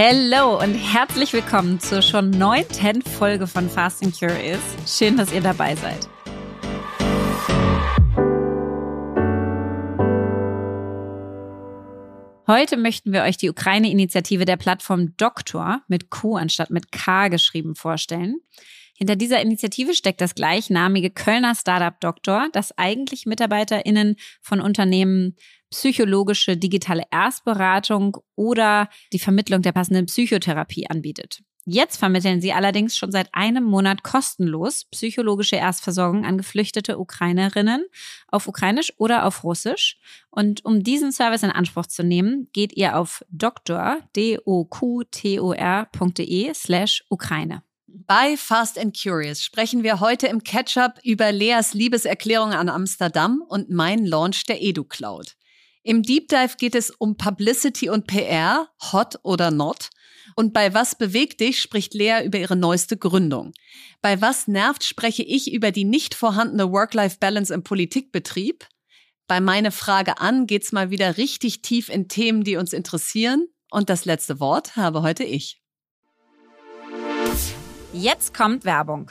Hallo und herzlich willkommen zur schon neunten Folge von Fast and Curious. Schön, dass ihr dabei seid. Heute möchten wir euch die Ukraine-Initiative der Plattform Doktor mit Q anstatt mit K geschrieben vorstellen. Hinter dieser Initiative steckt das gleichnamige Kölner Startup Doktor, das eigentlich MitarbeiterInnen von Unternehmen psychologische digitale Erstberatung oder die Vermittlung der passenden Psychotherapie anbietet. Jetzt vermitteln sie allerdings schon seit einem Monat kostenlos psychologische Erstversorgung an geflüchtete Ukrainerinnen auf Ukrainisch oder auf Russisch. Und um diesen Service in Anspruch zu nehmen, geht ihr auf doktor, d-o-q-t-o-r.de slash Ukraine. Bei Fast and Curious sprechen wir heute im Catch-up über Leas Liebeserklärung an Amsterdam und mein Launch der EduCloud. Im Deep Dive geht es um Publicity und PR, hot oder not. Und bei Was bewegt dich spricht Lea über ihre neueste Gründung. Bei Was nervt spreche ich über die nicht vorhandene Work-Life-Balance im Politikbetrieb. Bei Meine Frage an geht's mal wieder richtig tief in Themen, die uns interessieren. Und das letzte Wort habe heute ich. Jetzt kommt Werbung.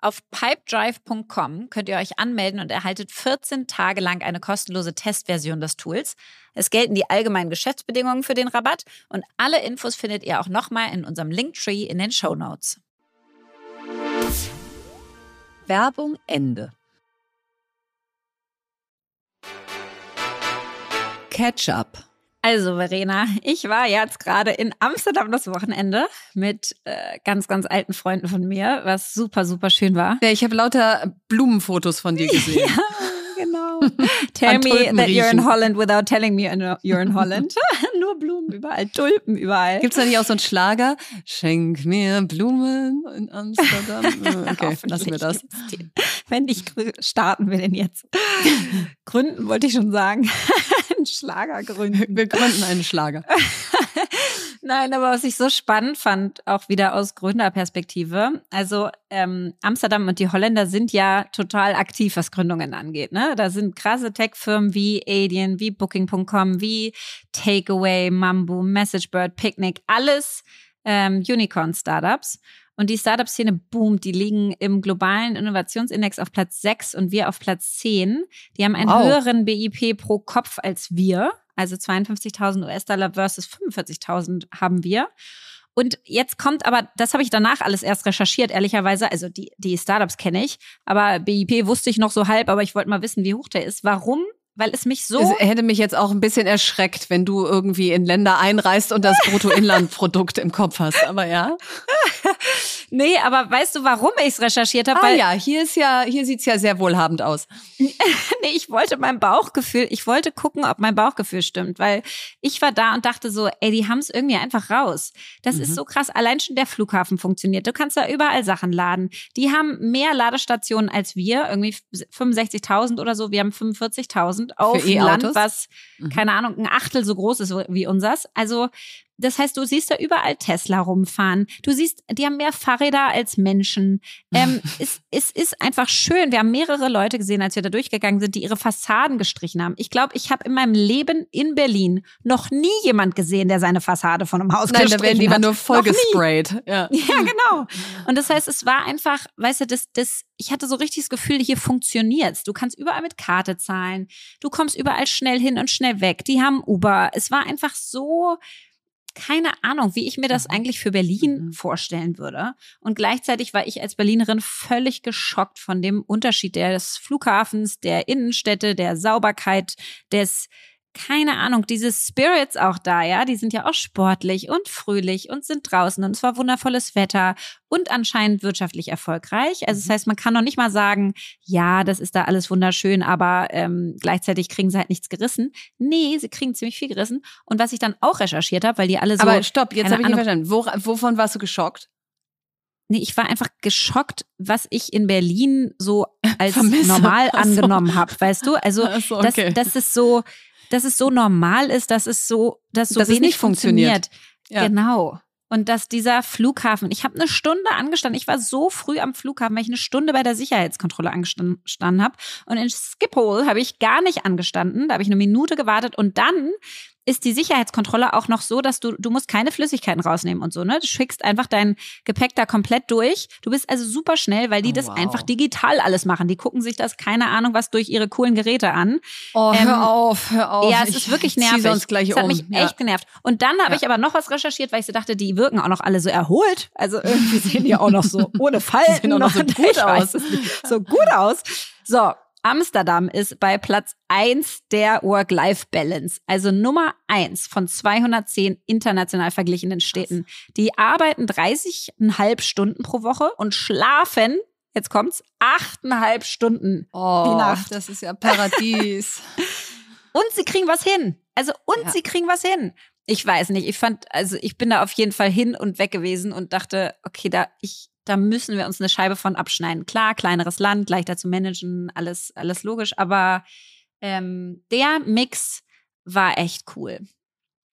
Auf pipedrive.com könnt ihr euch anmelden und erhaltet 14 Tage lang eine kostenlose Testversion des Tools. Es gelten die allgemeinen Geschäftsbedingungen für den Rabatt und alle Infos findet ihr auch nochmal in unserem Linktree in den Show Notes. Werbung Ende. Catch-up. Also, Verena, ich war jetzt gerade in Amsterdam das Wochenende mit äh, ganz, ganz alten Freunden von mir, was super, super schön war. Ja, ich habe lauter Blumenfotos von dir gesehen. ja, genau. Tell me that you're in Holland without telling me you're in Holland. Nur Blumen überall, Tulpen überall. Gibt's da nicht auch so einen Schlager? Schenk mir Blumen in Amsterdam. Okay, lassen wir das. Wenn nicht, starten wir den jetzt. Gründen wollte ich schon sagen. Schlager gründen. Wir gründen einen Schlager. Nein, aber was ich so spannend fand, auch wieder aus Gründerperspektive, also ähm, Amsterdam und die Holländer sind ja total aktiv, was Gründungen angeht. Ne? Da sind krasse Tech-Firmen wie Adyen, wie Booking.com, wie Takeaway, Mambo, MessageBird, Picnic, alles ähm, Unicorn-Startups. Und die Startup-Szene boomt. Die liegen im globalen Innovationsindex auf Platz 6 und wir auf Platz 10. Die haben einen wow. höheren BIP pro Kopf als wir. Also 52.000 US-Dollar versus 45.000 haben wir. Und jetzt kommt aber, das habe ich danach alles erst recherchiert, ehrlicherweise. Also die, die Startups kenne ich, aber BIP wusste ich noch so halb, aber ich wollte mal wissen, wie hoch der ist. Warum weil es mich so. Es hätte mich jetzt auch ein bisschen erschreckt, wenn du irgendwie in Länder einreist und das Bruttoinlandprodukt im Kopf hast. Aber ja. nee, aber weißt du, warum ich es recherchiert habe? Ah ja, hier ist ja, hier sieht's ja sehr wohlhabend aus. nee, ich wollte mein Bauchgefühl, ich wollte gucken, ob mein Bauchgefühl stimmt, weil ich war da und dachte so, ey, die haben es irgendwie einfach raus. Das mhm. ist so krass. Allein schon der Flughafen funktioniert. Du kannst da überall Sachen laden. Die haben mehr Ladestationen als wir, irgendwie 65.000 oder so. Wir haben 45.000 auf e Land, was, mhm. keine Ahnung, ein Achtel so groß ist wie unsers. Also das heißt, du siehst da überall Tesla rumfahren. Du siehst, die haben mehr Fahrräder als Menschen. Ähm, es, es ist einfach schön. Wir haben mehrere Leute gesehen, als wir da durchgegangen sind, die ihre Fassaden gestrichen haben. Ich glaube, ich habe in meinem Leben in Berlin noch nie jemand gesehen, der seine Fassade von einem Haus Nein, gestrichen hat. Nein, da werden die nur vollgesprayt. Ja. ja, genau. Und das heißt, es war einfach, weißt du, das, das, ich hatte so richtig das Gefühl, hier funktioniert's. Du kannst überall mit Karte zahlen. Du kommst überall schnell hin und schnell weg. Die haben Uber. Es war einfach so keine Ahnung, wie ich mir das mhm. eigentlich für Berlin mhm. vorstellen würde. Und gleichzeitig war ich als Berlinerin völlig geschockt von dem Unterschied des Flughafens, der Innenstädte, der Sauberkeit, des keine Ahnung, diese Spirits auch da, ja, die sind ja auch sportlich und fröhlich und sind draußen und es war wundervolles Wetter und anscheinend wirtschaftlich erfolgreich. Also das mhm. heißt, man kann noch nicht mal sagen, ja, das ist da alles wunderschön, aber ähm, gleichzeitig kriegen sie halt nichts gerissen. Nee, sie kriegen ziemlich viel gerissen. Und was ich dann auch recherchiert habe, weil die alle so. Aber stopp, jetzt habe ich nicht verstanden. Wo, wovon warst du geschockt? Nee, ich war einfach geschockt, was ich in Berlin so als Vermisse. normal angenommen habe, weißt du? Also, so, okay. das, das ist so, dass es so normal ist, dass es so, dass so dass wenig funktioniert. funktioniert. Ja. Genau. Und dass dieser Flughafen, ich habe eine Stunde angestanden, ich war so früh am Flughafen, weil ich eine Stunde bei der Sicherheitskontrolle angestanden habe. Und in Schiphol habe ich gar nicht angestanden, da habe ich eine Minute gewartet und dann ist die Sicherheitskontrolle auch noch so, dass du, du musst keine Flüssigkeiten rausnehmen und so, ne? Du schickst einfach dein Gepäck da komplett durch. Du bist also super schnell, weil die oh, das wow. einfach digital alles machen. Die gucken sich das, keine Ahnung, was durch ihre coolen Geräte an. Oh, ähm, hör auf, hör auf. Ja, es ist wirklich nervig. Sonst gleich das hat um. mich ja. echt genervt. Und dann habe ja. ich aber noch was recherchiert, weil ich so dachte, die wirken auch noch alle so erholt. Also irgendwie sehen die auch noch so ohne Falten. sehen auch noch so gut aus. So gut aus. So, Amsterdam ist bei Platz 1 der Work-Life-Balance, also Nummer 1 von 210 international verglichenen Städten. Die arbeiten 30,5 Stunden pro Woche und schlafen, jetzt kommt's, 8,5 Stunden oh, die Nacht. Das ist ja Paradies. und sie kriegen was hin. Also, und ja. sie kriegen was hin. Ich weiß nicht, ich fand, also ich bin da auf jeden Fall hin und weg gewesen und dachte, okay, da, ich, da müssen wir uns eine Scheibe von abschneiden. Klar, kleineres Land, leichter zu managen, alles, alles logisch, aber ähm, der Mix war echt cool.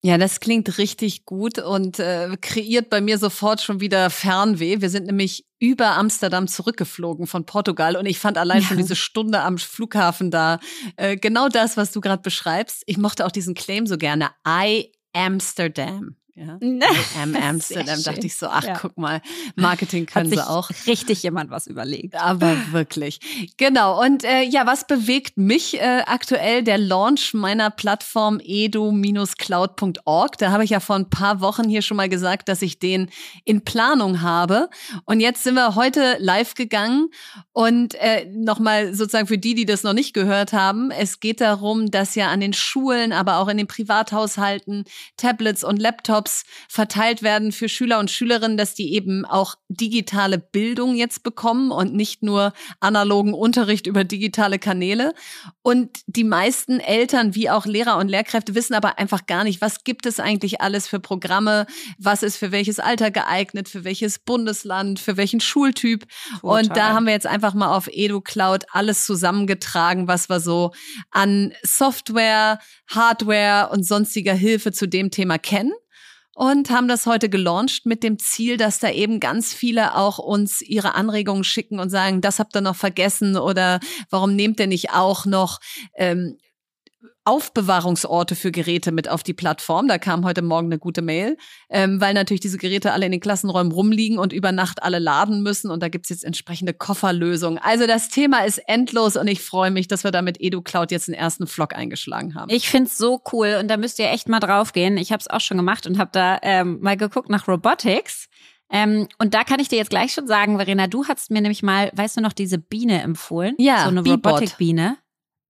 Ja, das klingt richtig gut und äh, kreiert bei mir sofort schon wieder Fernweh. Wir sind nämlich über Amsterdam zurückgeflogen von Portugal und ich fand allein ja. schon diese Stunde am Flughafen da äh, genau das, was du gerade beschreibst. Ich mochte auch diesen Claim so gerne. I Amsterdam. Ja. Am Amsterdam dachte ich so, ach ja. guck mal, Marketing können sie auch. Richtig jemand was überlegt. Aber wirklich. Genau. Und äh, ja, was bewegt mich äh, aktuell? Der Launch meiner Plattform edu-cloud.org. Da habe ich ja vor ein paar Wochen hier schon mal gesagt, dass ich den in Planung habe. Und jetzt sind wir heute live gegangen. Und äh, nochmal sozusagen für die, die das noch nicht gehört haben, es geht darum, dass ja an den Schulen, aber auch in den Privathaushalten Tablets und Laptops Laptops verteilt werden für Schüler und Schülerinnen, dass die eben auch digitale Bildung jetzt bekommen und nicht nur analogen Unterricht über digitale Kanäle. Und die meisten Eltern wie auch Lehrer und Lehrkräfte wissen aber einfach gar nicht, was gibt es eigentlich alles für Programme, was ist für welches Alter geeignet, für welches Bundesland, für welchen Schultyp. Total. Und da haben wir jetzt einfach mal auf EduCloud alles zusammengetragen, was wir so an Software, Hardware und sonstiger Hilfe zu dem Thema kennen und haben das heute gelauncht mit dem Ziel, dass da eben ganz viele auch uns ihre Anregungen schicken und sagen, das habt ihr noch vergessen oder warum nehmt ihr nicht auch noch ähm, Aufbewahrungsorte für Geräte mit auf die Plattform. Da kam heute Morgen eine gute Mail, ähm, weil natürlich diese Geräte alle in den Klassenräumen rumliegen und über Nacht alle laden müssen. Und da gibt's jetzt entsprechende Kofferlösungen. Also das Thema ist endlos und ich freue mich, dass wir da mit EduCloud jetzt den ersten Vlog eingeschlagen haben. Ich find's so cool und da müsst ihr echt mal draufgehen. Ich habe es auch schon gemacht und habe da ähm, mal geguckt nach Robotics. Ähm, und da kann ich dir jetzt gleich schon sagen, Verena, du hast mir nämlich mal, weißt du noch, diese Biene empfohlen? Ja, so eine Robotik-Biene.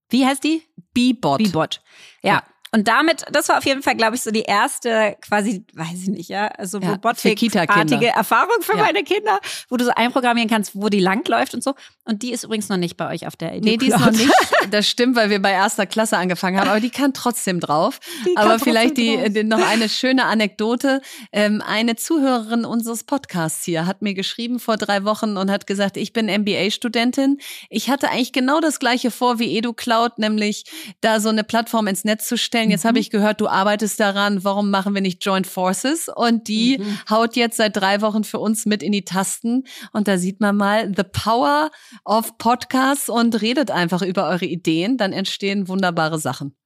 Wie heißt die? Bebot. Bebot. Ja. ja. Und damit, das war auf jeden Fall, glaube ich, so die erste quasi, weiß ich nicht, ja, also ja, Robotik-artige Erfahrung für ja. meine Kinder, wo du so einprogrammieren kannst, wo die langläuft und so. Und die ist übrigens noch nicht bei euch auf der Idee. Nee, die ist noch nicht. Das stimmt, weil wir bei erster Klasse angefangen haben, aber die kann trotzdem drauf. Die aber vielleicht die, die, noch eine schöne Anekdote. Ähm, eine Zuhörerin unseres Podcasts hier hat mir geschrieben vor drei Wochen und hat gesagt, ich bin MBA-Studentin. Ich hatte eigentlich genau das gleiche vor wie EduCloud, nämlich da so eine Plattform ins Netz zu stellen, vorstellen, jetzt mhm. habe ich gehört, du arbeitest daran, warum machen wir nicht Joint Forces? Und die mhm. haut jetzt seit drei Wochen für uns mit in die Tasten. Und da sieht man mal the power of Podcasts und redet einfach über eure Ideen. Dann entstehen wunderbare Sachen.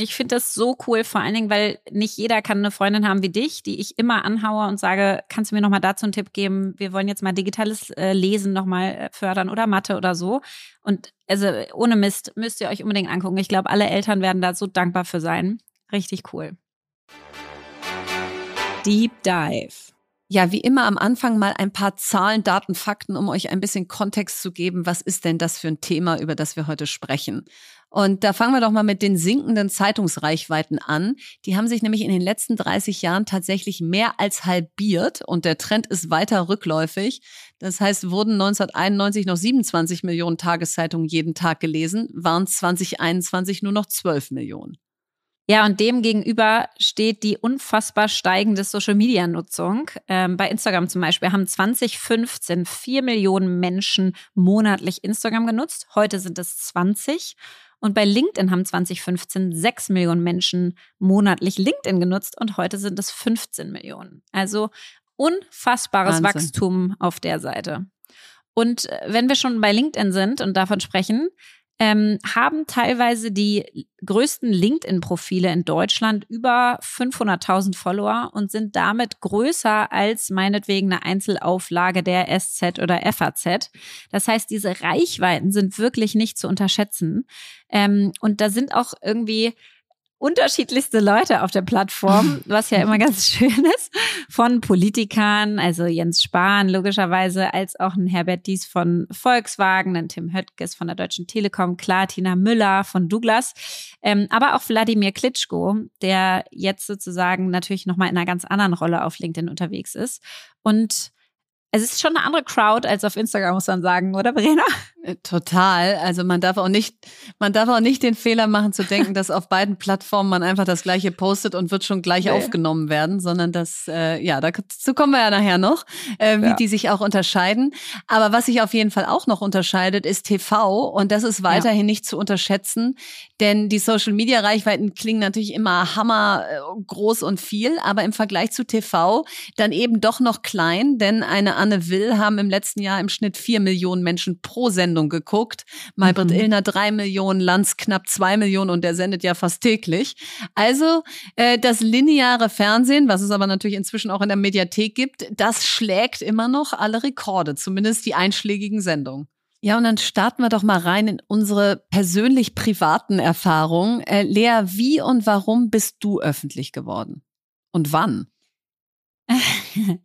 Ich finde das so cool, vor allen Dingen, weil nicht jeder kann eine Freundin haben wie dich, die ich immer anhaue und sage, kannst du mir nochmal dazu einen Tipp geben? Wir wollen jetzt mal digitales äh, Lesen nochmal äh, fördern oder Mathe oder so. Und also ohne Mist müsst ihr euch unbedingt angucken. Ich glaube, alle Eltern werden da so dankbar für sein. Richtig cool. Deep Dive. Ja, wie immer am Anfang mal ein paar Zahlen, Daten, Fakten, um euch ein bisschen Kontext zu geben. Was ist denn das für ein Thema, über das wir heute sprechen? Und da fangen wir doch mal mit den sinkenden Zeitungsreichweiten an. Die haben sich nämlich in den letzten 30 Jahren tatsächlich mehr als halbiert und der Trend ist weiter rückläufig. Das heißt, wurden 1991 noch 27 Millionen Tageszeitungen jeden Tag gelesen, waren 2021 nur noch 12 Millionen. Ja, und dem gegenüber steht die unfassbar steigende Social-Media-Nutzung. Ähm, bei Instagram zum Beispiel haben 2015 vier Millionen Menschen monatlich Instagram genutzt. Heute sind es 20. Und bei LinkedIn haben 2015 sechs Millionen Menschen monatlich LinkedIn genutzt und heute sind es 15 Millionen. Also unfassbares Wahnsinn. Wachstum auf der Seite. Und äh, wenn wir schon bei LinkedIn sind und davon sprechen, ähm, haben teilweise die größten LinkedIn-Profile in Deutschland über 500.000 Follower und sind damit größer als meinetwegen eine Einzelauflage der SZ oder FAZ. Das heißt, diese Reichweiten sind wirklich nicht zu unterschätzen. Ähm, und da sind auch irgendwie unterschiedlichste Leute auf der Plattform, was ja immer ganz schön ist, von Politikern, also Jens Spahn logischerweise, als auch ein Herbert Dies von Volkswagen, ein Tim Höttges von der Deutschen Telekom, klar, Tina Müller von Douglas, ähm, aber auch Wladimir Klitschko, der jetzt sozusagen natürlich nochmal in einer ganz anderen Rolle auf LinkedIn unterwegs ist. Und es ist schon eine andere Crowd als auf Instagram, muss man sagen, oder Verena? Äh, total. Also man darf auch nicht, man darf auch nicht den Fehler machen zu denken, dass auf beiden Plattformen man einfach das gleiche postet und wird schon gleich nee. aufgenommen werden, sondern das, äh, ja, dazu kommen wir ja nachher noch, äh, wie ja. die sich auch unterscheiden. Aber was sich auf jeden Fall auch noch unterscheidet, ist TV und das ist weiterhin ja. nicht zu unterschätzen, denn die Social Media Reichweiten klingen natürlich immer hammer äh, groß und viel, aber im Vergleich zu TV dann eben doch noch klein, denn eine Anne Will haben im letzten Jahr im Schnitt vier Millionen Menschen pro Sendung geguckt. Maybrit mhm. Illner drei Millionen, Lanz knapp zwei Millionen und der sendet ja fast täglich. Also äh, das lineare Fernsehen, was es aber natürlich inzwischen auch in der Mediathek gibt, das schlägt immer noch alle Rekorde, zumindest die einschlägigen Sendungen. Ja, und dann starten wir doch mal rein in unsere persönlich privaten Erfahrungen. Äh, Lea, wie und warum bist du öffentlich geworden? Und wann?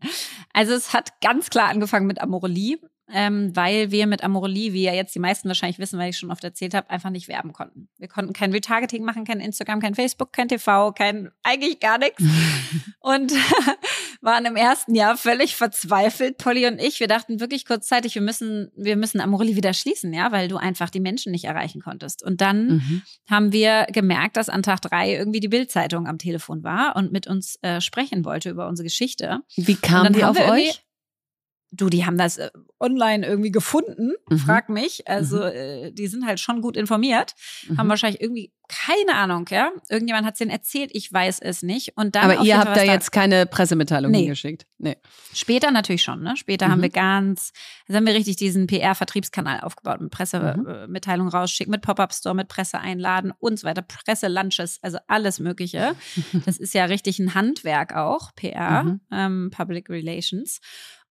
Also es hat ganz klar angefangen mit Amorelie ähm, weil wir mit Amorelie, wie ja jetzt die meisten wahrscheinlich wissen, weil ich schon oft erzählt habe, einfach nicht werben konnten. Wir konnten kein Retargeting machen, kein Instagram, kein Facebook, kein TV, kein eigentlich gar nichts. und waren im ersten Jahr völlig verzweifelt, Polly und ich. Wir dachten wirklich kurzzeitig, wir müssen, wir müssen Amorelie wieder schließen, ja, weil du einfach die Menschen nicht erreichen konntest. Und dann mhm. haben wir gemerkt, dass an Tag drei irgendwie die Bildzeitung am Telefon war und mit uns äh, sprechen wollte über unsere Geschichte. Wie kam die auf euch? Du, die haben das äh, online irgendwie gefunden, mhm. frag mich. Also, mhm. äh, die sind halt schon gut informiert, mhm. haben wahrscheinlich irgendwie keine Ahnung, ja. Irgendjemand hat es denen erzählt, ich weiß es nicht. Und dann Aber ihr habt da jetzt keine Pressemitteilung nee. hingeschickt. Nee. Später natürlich schon, ne? Später haben mhm. wir ganz, also haben wir richtig diesen PR-Vertriebskanal aufgebaut, mit Pressemitteilung mhm. rausschicken, mit Pop-Up-Store, mit Presse einladen und so weiter, Presse-Lunches, also alles Mögliche. das ist ja richtig ein Handwerk auch, PR, mhm. ähm, Public Relations.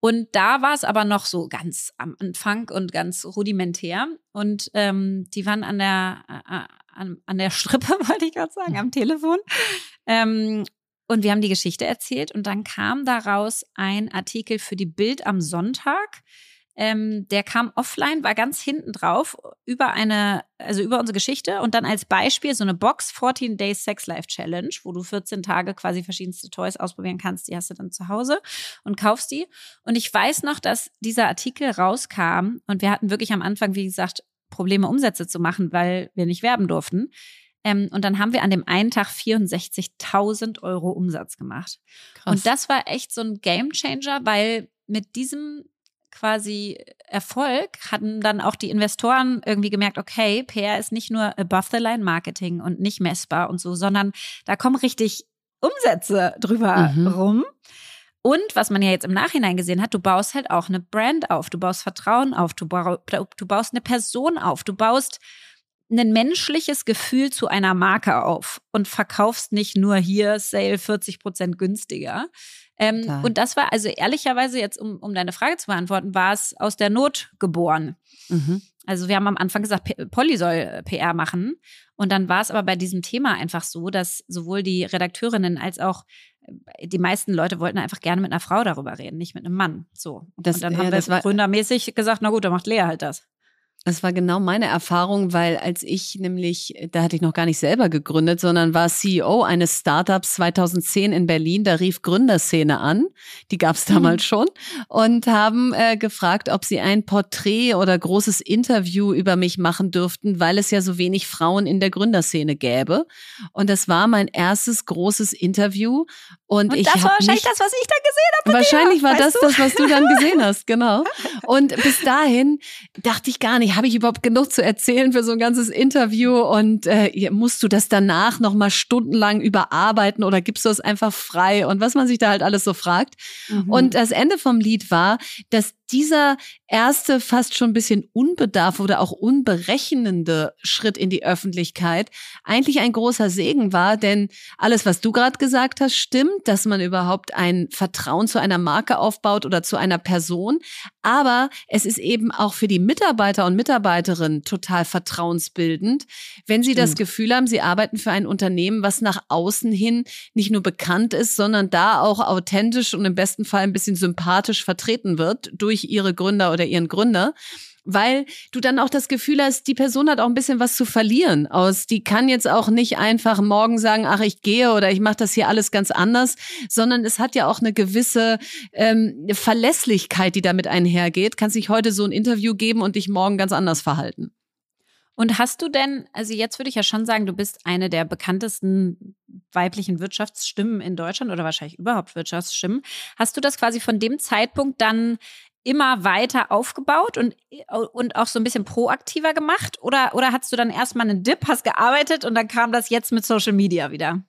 Und da war es aber noch so ganz am Anfang und ganz rudimentär. Und ähm, die waren an der, äh, an, an der Strippe, wollte ich gerade sagen, am Telefon. Ähm, und wir haben die Geschichte erzählt und dann kam daraus ein Artikel für die Bild am Sonntag ähm, der kam offline, war ganz hinten drauf über eine, also über unsere Geschichte und dann als Beispiel so eine Box 14 Days Sex Life Challenge, wo du 14 Tage quasi verschiedenste Toys ausprobieren kannst. Die hast du dann zu Hause und kaufst die. Und ich weiß noch, dass dieser Artikel rauskam und wir hatten wirklich am Anfang, wie gesagt, Probleme, Umsätze zu machen, weil wir nicht werben durften. Ähm, und dann haben wir an dem einen Tag 64.000 Euro Umsatz gemacht. Krass. Und das war echt so ein Gamechanger, weil mit diesem quasi Erfolg hatten dann auch die Investoren irgendwie gemerkt, okay, PR ist nicht nur above the line Marketing und nicht messbar und so, sondern da kommen richtig Umsätze drüber mhm. rum. Und was man ja jetzt im Nachhinein gesehen hat, du baust halt auch eine Brand auf, du baust Vertrauen auf, du, du baust eine Person auf, du baust ein menschliches Gefühl zu einer Marke auf und verkaufst nicht nur hier Sale 40 Prozent günstiger, ähm, und das war also ehrlicherweise jetzt, um, um deine Frage zu beantworten, war es aus der Not geboren. Mhm. Also wir haben am Anfang gesagt, Polly soll äh, PR machen. Und dann war es aber bei diesem Thema einfach so, dass sowohl die Redakteurinnen als auch die meisten Leute wollten einfach gerne mit einer Frau darüber reden, nicht mit einem Mann. So. Das, und dann ja, haben das wir war- gründermäßig gesagt, na gut, dann macht Lea halt das. Das war genau meine Erfahrung, weil als ich nämlich, da hatte ich noch gar nicht selber gegründet, sondern war CEO eines Startups 2010 in Berlin. Da rief Gründerszene an, die gab es damals schon, und haben äh, gefragt, ob sie ein Porträt oder großes Interview über mich machen dürften, weil es ja so wenig Frauen in der Gründerszene gäbe. Und das war mein erstes großes Interview. Und, Und ich das war wahrscheinlich das, was ich da gesehen habe. Wahrscheinlich war weißt das du? das, was du dann gesehen hast, genau. Und bis dahin dachte ich gar nicht, habe ich überhaupt genug zu erzählen für so ein ganzes Interview und äh, musst du das danach noch mal stundenlang überarbeiten oder gibst du es einfach frei und was man sich da halt alles so fragt. Mhm. Und das Ende vom Lied war, dass dieser erste fast schon ein bisschen unbedarf oder auch unberechnende Schritt in die Öffentlichkeit eigentlich ein großer Segen war, denn alles, was du gerade gesagt hast, stimmt, dass man überhaupt ein Vertrauen zu einer Marke aufbaut oder zu einer Person. Aber es ist eben auch für die Mitarbeiter und Mitarbeiterinnen total vertrauensbildend, wenn sie das Stimmt. Gefühl haben, sie arbeiten für ein Unternehmen, was nach außen hin nicht nur bekannt ist, sondern da auch authentisch und im besten Fall ein bisschen sympathisch vertreten wird durch ihre Gründer oder ihren Gründer. Weil du dann auch das Gefühl hast, die Person hat auch ein bisschen was zu verlieren aus. Die kann jetzt auch nicht einfach morgen sagen, ach, ich gehe oder ich mache das hier alles ganz anders, sondern es hat ja auch eine gewisse ähm, Verlässlichkeit, die damit einhergeht. Kannst dich heute so ein Interview geben und dich morgen ganz anders verhalten. Und hast du denn, also jetzt würde ich ja schon sagen, du bist eine der bekanntesten weiblichen Wirtschaftsstimmen in Deutschland oder wahrscheinlich überhaupt Wirtschaftsstimmen. Hast du das quasi von dem Zeitpunkt dann immer weiter aufgebaut und, und auch so ein bisschen proaktiver gemacht? Oder, oder hattest du dann erstmal einen Dip, hast gearbeitet und dann kam das jetzt mit Social Media wieder?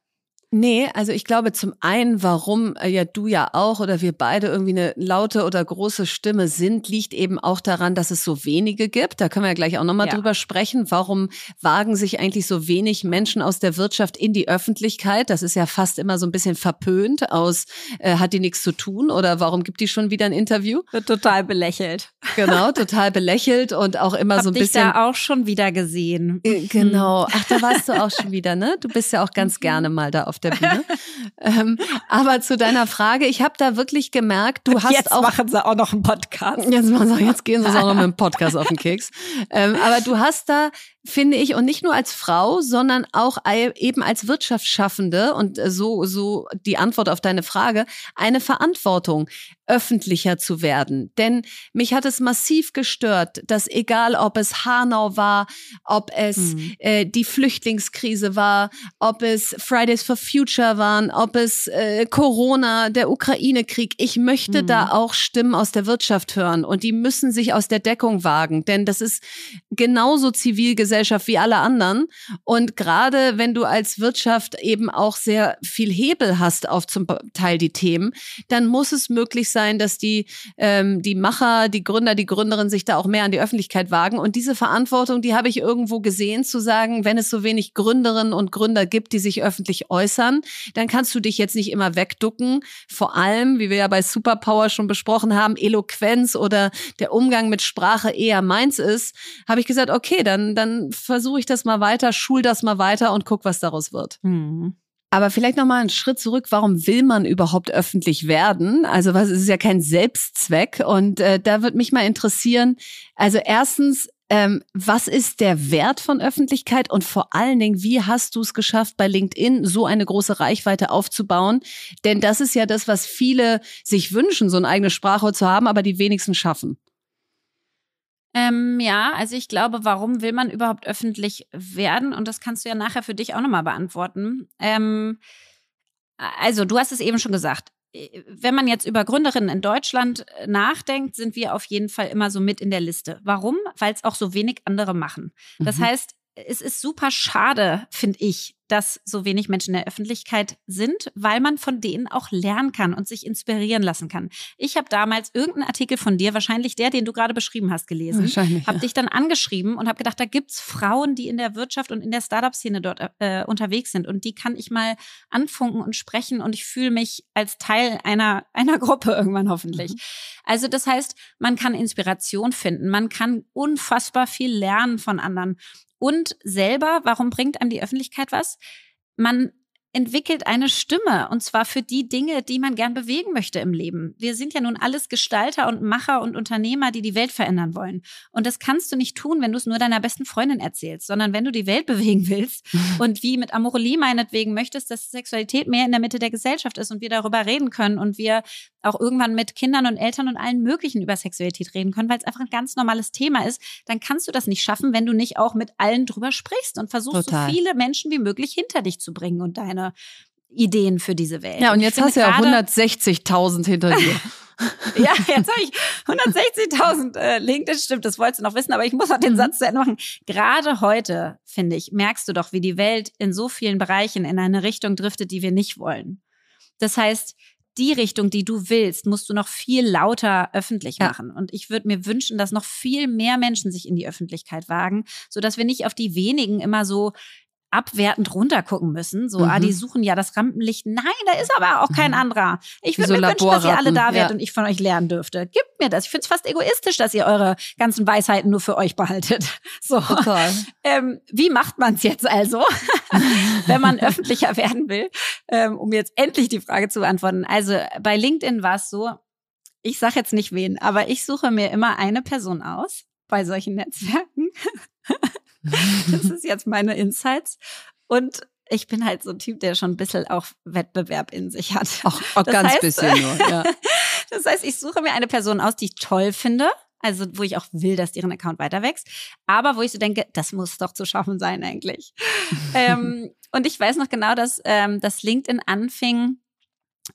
Nee, also ich glaube zum einen, warum äh, ja du ja auch oder wir beide irgendwie eine laute oder große Stimme sind, liegt eben auch daran, dass es so wenige gibt. Da können wir ja gleich auch nochmal Ja. drüber sprechen. Warum wagen sich eigentlich so wenig Menschen aus der Wirtschaft in die Öffentlichkeit? Das ist ja fast immer so ein bisschen verpönt aus, äh, hat die nichts zu tun oder warum gibt die schon wieder ein Interview? Wird total belächelt. Genau, total belächelt und auch immer Hab so ein dich bisschen. da auch schon wieder gesehen. Äh, Genau. Ach, da warst du auch schon wieder, ne? Du bist ja auch ganz gerne mal da auf der Bühne. ähm, aber zu deiner Frage, ich habe da wirklich gemerkt, du hast jetzt auch machen sie auch noch einen Podcast. Jetzt, machen sie, jetzt gehen sie auch noch mit dem Podcast auf den Keks. Ähm, aber du hast da, finde ich, und nicht nur als Frau, sondern auch eben als Wirtschaftsschaffende und äh, so, so die Antwort auf deine Frage, eine Verantwortung, öffentlicher zu werden. Denn mich hat es massiv gestört, dass egal ob es Hanau war, ob es Mhm. äh, die Flüchtlingskrise war, ob es Fridays for Future waren, ob es äh, Corona, der Ukraine-Krieg. Ich möchte Mhm. da auch Stimmen aus der Wirtschaft hören und die müssen sich aus der Deckung wagen, denn das ist genauso Zivilgesellschaft wie alle anderen. Und gerade wenn du als Wirtschaft eben auch sehr viel Hebel hast auf zum Teil die Themen, dann muss es möglich sein, dass die, ähm, die Macher, die Gründer, die Gründerinnen sich da auch mehr an die Öffentlichkeit wagen. Und diese Verantwortung, die habe ich irgendwo gesehen, zu sagen, wenn es so wenig Gründerinnen und Gründer gibt, die sich öffentlich äußern, dann kannst du dich jetzt nicht immer wegducken. Vor allem, wie wir ja bei Superpower schon besprochen haben, Eloquenz oder der Umgang mit Sprache eher meins ist, habe ich gesagt, okay, dann, dann versuche ich das mal weiter, schul das mal weiter und guck, was daraus wird. Mhm. Aber vielleicht noch mal einen Schritt zurück. Warum will man überhaupt öffentlich werden? Also was es ist ja kein Selbstzweck. Und äh, da wird mich mal interessieren. Also erstens, ähm, was ist der Wert von Öffentlichkeit und vor allen Dingen, wie hast du es geschafft, bei LinkedIn so eine große Reichweite aufzubauen? Denn das ist ja das, was viele sich wünschen, so ein eigenes Sprachrohr zu haben, aber die wenigsten schaffen. Ähm, ja, also ich glaube, warum will man überhaupt öffentlich werden? Und das kannst du ja nachher für dich auch nochmal beantworten. Ähm, also, du hast es eben schon gesagt. Wenn man jetzt über Gründerinnen in Deutschland äh, nachdenkt, sind wir auf jeden Fall immer so mit in der Liste. Warum? Weil es auch so wenig andere machen. Das Mhm. heißt, es ist super schade, finde ich, dass so wenig Menschen in der Öffentlichkeit sind, weil man von denen auch lernen kann und sich inspirieren lassen kann. Ich habe damals irgendeinen Artikel von dir, wahrscheinlich der, den du gerade beschrieben hast, gelesen. Wahrscheinlich. Habe dich dann angeschrieben und habe gedacht, da gibt's Frauen, die in der Wirtschaft und in der Startup-Szene dort äh, unterwegs sind und die kann ich mal anfunken und sprechen und ich fühle mich als Teil einer einer Gruppe irgendwann hoffentlich. Mhm. Also das heißt, man kann Inspiration finden, man kann unfassbar viel lernen von anderen und selber. Warum bringt einem die Öffentlichkeit was? Man entwickelt eine Stimme und zwar für die Dinge, die man gern bewegen möchte im Leben. Wir sind ja nun alles Gestalter und Macher und Unternehmer, die die Welt verändern wollen. Und das kannst du nicht tun, wenn du es nur deiner besten Freundin erzählst, sondern wenn du die Welt bewegen willst und wie mit Amorelie meinetwegen möchtest, dass Sexualität mehr in der Mitte der Gesellschaft ist und wir darüber reden können und wir auch irgendwann mit Kindern und Eltern und allen möglichen über Sexualität reden können, weil es einfach ein ganz normales Thema ist, dann kannst du das nicht schaffen, wenn du nicht auch mit allen drüber sprichst und versuchst, Total. so viele Menschen wie möglich hinter dich zu bringen und deine Ideen für diese Welt. Ja, und jetzt hast du ja 160.000 hinter dir. ja, jetzt habe ich 160.000 äh, LinkedIn, stimmt, das wolltest du noch wissen, aber ich muss noch den mhm. Satz zu Ende machen. Gerade heute, finde ich, merkst du doch, wie die Welt in so vielen Bereichen in eine Richtung driftet, die wir nicht wollen. Das heißt, die Richtung, die du willst, musst du noch viel lauter öffentlich machen. Ja. Und ich würde mir wünschen, dass noch viel mehr Menschen sich in die Öffentlichkeit wagen, so dass wir nicht auf die wenigen immer so abwertend runtergucken müssen. So, mhm. ah, die mhm. suchen ja das Rampenlicht. Nein, da ist aber auch kein mhm. anderer. Ich würde so mir wünschen, dass ihr alle da wärt ja. und ich von euch lernen dürfte. Gebt mir das. Ich finde es fast egoistisch, dass ihr eure ganzen Weisheiten nur für euch behaltet. So. Total. Ähm, wie macht man es jetzt also, wenn man öffentlicher werden will? Ähm, um jetzt endlich die Frage zu beantworten. Also bei LinkedIn war es so, ich sage jetzt nicht wen, aber ich suche mir immer eine Person aus bei solchen Netzwerken. das ist jetzt meine Insights. Und ich bin halt so ein Typ, der schon ein bisschen auch Wettbewerb in sich hat. Auch, auch ganz heißt, bisschen nur, ja. Das heißt, ich suche mir eine Person aus, die ich toll finde. Also, wo ich auch will, dass deren Account weiter wächst. Aber wo ich so denke, das muss doch zu schaffen sein eigentlich. ähm, und ich weiß noch genau, dass, ähm, dass LinkedIn anfing,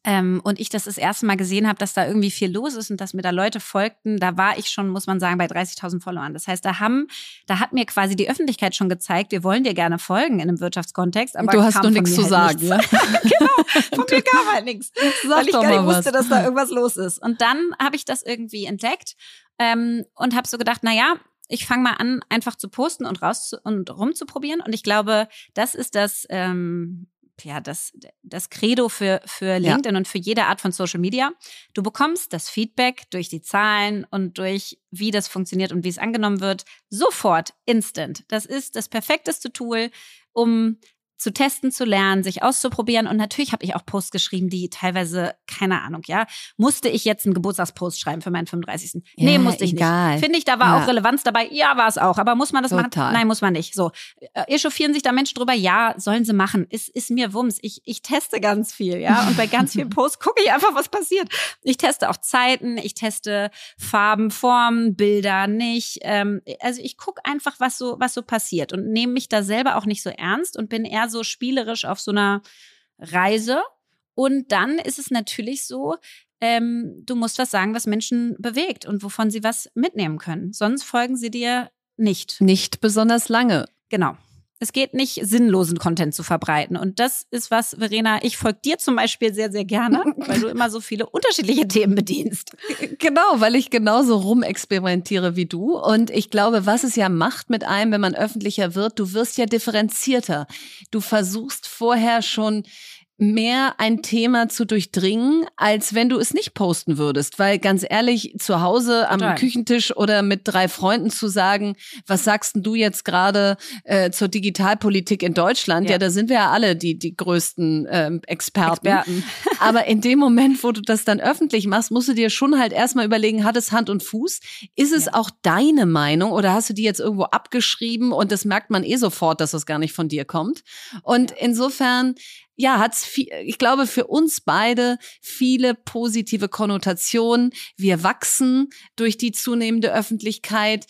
ähm, und ich das das erste Mal gesehen habe, dass da irgendwie viel los ist und dass mir da Leute folgten, da war ich schon, muss man sagen, bei 30.000 Followern. Das heißt, da haben, da hat mir quasi die Öffentlichkeit schon gezeigt, wir wollen dir gerne folgen in einem Wirtschaftskontext, aber du hast doch nichts zu halt sagen. Nichts. Ja? genau, von mir kam halt nichts, Sag weil ich gar nicht wusste, dass da irgendwas los ist. Und dann habe ich das irgendwie entdeckt ähm, und habe so gedacht, na ja, ich fange mal an, einfach zu posten und raus zu, und rumzuprobieren. Und ich glaube, das ist das ähm, ja, das, das Credo für, für LinkedIn ja. und für jede Art von Social Media. Du bekommst das Feedback durch die Zahlen und durch wie das funktioniert und wie es angenommen wird, sofort, instant. Das ist das perfekteste Tool, um zu testen, zu lernen, sich auszuprobieren. Und natürlich habe ich auch Posts geschrieben, die teilweise, keine Ahnung, ja, musste ich jetzt einen Geburtstagspost schreiben für meinen 35. Ja, nee, musste ich egal. nicht. Finde ich, da war ja. auch Relevanz dabei. Ja, war es auch. Aber muss man das Total. machen? Nein, muss man nicht. So. Äh, echauffieren sich da Menschen drüber? Ja, sollen sie machen. Ist, ist mir Wumms. Ich, ich teste ganz viel, ja. Und bei ganz vielen Posts gucke ich einfach, was passiert. Ich teste auch Zeiten, ich teste Farben, Formen, Bilder nicht. Ähm, also ich gucke einfach, was so, was so passiert und nehme mich da selber auch nicht so ernst und bin eher so spielerisch auf so einer Reise. Und dann ist es natürlich so, ähm, du musst was sagen, was Menschen bewegt und wovon sie was mitnehmen können. Sonst folgen sie dir nicht. Nicht besonders lange. Genau. Es geht nicht, sinnlosen Content zu verbreiten. Und das ist was, Verena, ich folge dir zum Beispiel sehr, sehr gerne, weil du immer so viele unterschiedliche Themen bedienst. Genau, weil ich genauso rumexperimentiere wie du. Und ich glaube, was es ja macht mit einem, wenn man öffentlicher wird, du wirst ja differenzierter. Du versuchst vorher schon mehr ein Thema zu durchdringen, als wenn du es nicht posten würdest. Weil ganz ehrlich, zu Hause am Total. Küchentisch oder mit drei Freunden zu sagen, was sagst denn du jetzt gerade äh, zur Digitalpolitik in Deutschland? Ja. ja. da sind wir ja alle die, die größten ähm, Experten. Experten. Aber in dem Moment, wo du das dann öffentlich machst, musst du dir schon halt erstmal überlegen, hat es Hand und Fuß? Ist es ja. auch deine Meinung oder hast du die jetzt irgendwo abgeschrieben und das merkt man eh sofort, dass das gar nicht von dir kommt? Und insofern ja, hat's ich glaube für uns beide viele positive Konnotationen. Wir wachsen durch die zunehmende Öffentlichkeit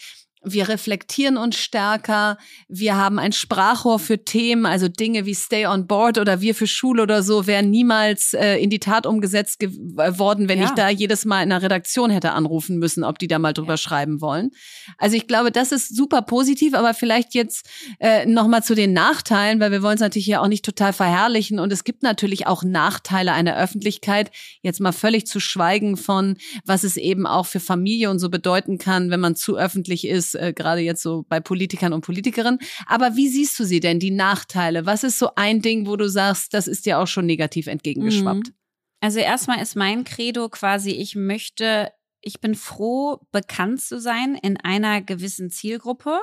wir reflektieren uns stärker, wir haben ein Sprachrohr für Themen, also Dinge wie Stay on Board oder wir für Schule oder so wären niemals äh, in die Tat umgesetzt worden, wenn ja. ich da jedes Mal in der Redaktion hätte anrufen müssen, ob die da mal drüber ja. schreiben wollen. Also ich glaube, das ist super positiv, aber vielleicht jetzt äh, nochmal zu den Nachteilen, weil wir wollen es natürlich ja auch nicht total verherrlichen und es gibt natürlich auch Nachteile einer Öffentlichkeit, jetzt mal völlig zu schweigen von, was es eben auch für Familie und so bedeuten kann, wenn man zu öffentlich ist äh, gerade jetzt so bei Politikern und Politikerinnen. Aber wie siehst du sie denn, die Nachteile? Was ist so ein Ding, wo du sagst, das ist dir auch schon negativ entgegengeschwappt? Mhm. Also erstmal ist mein Credo quasi, ich möchte, ich bin froh, bekannt zu sein in einer gewissen Zielgruppe.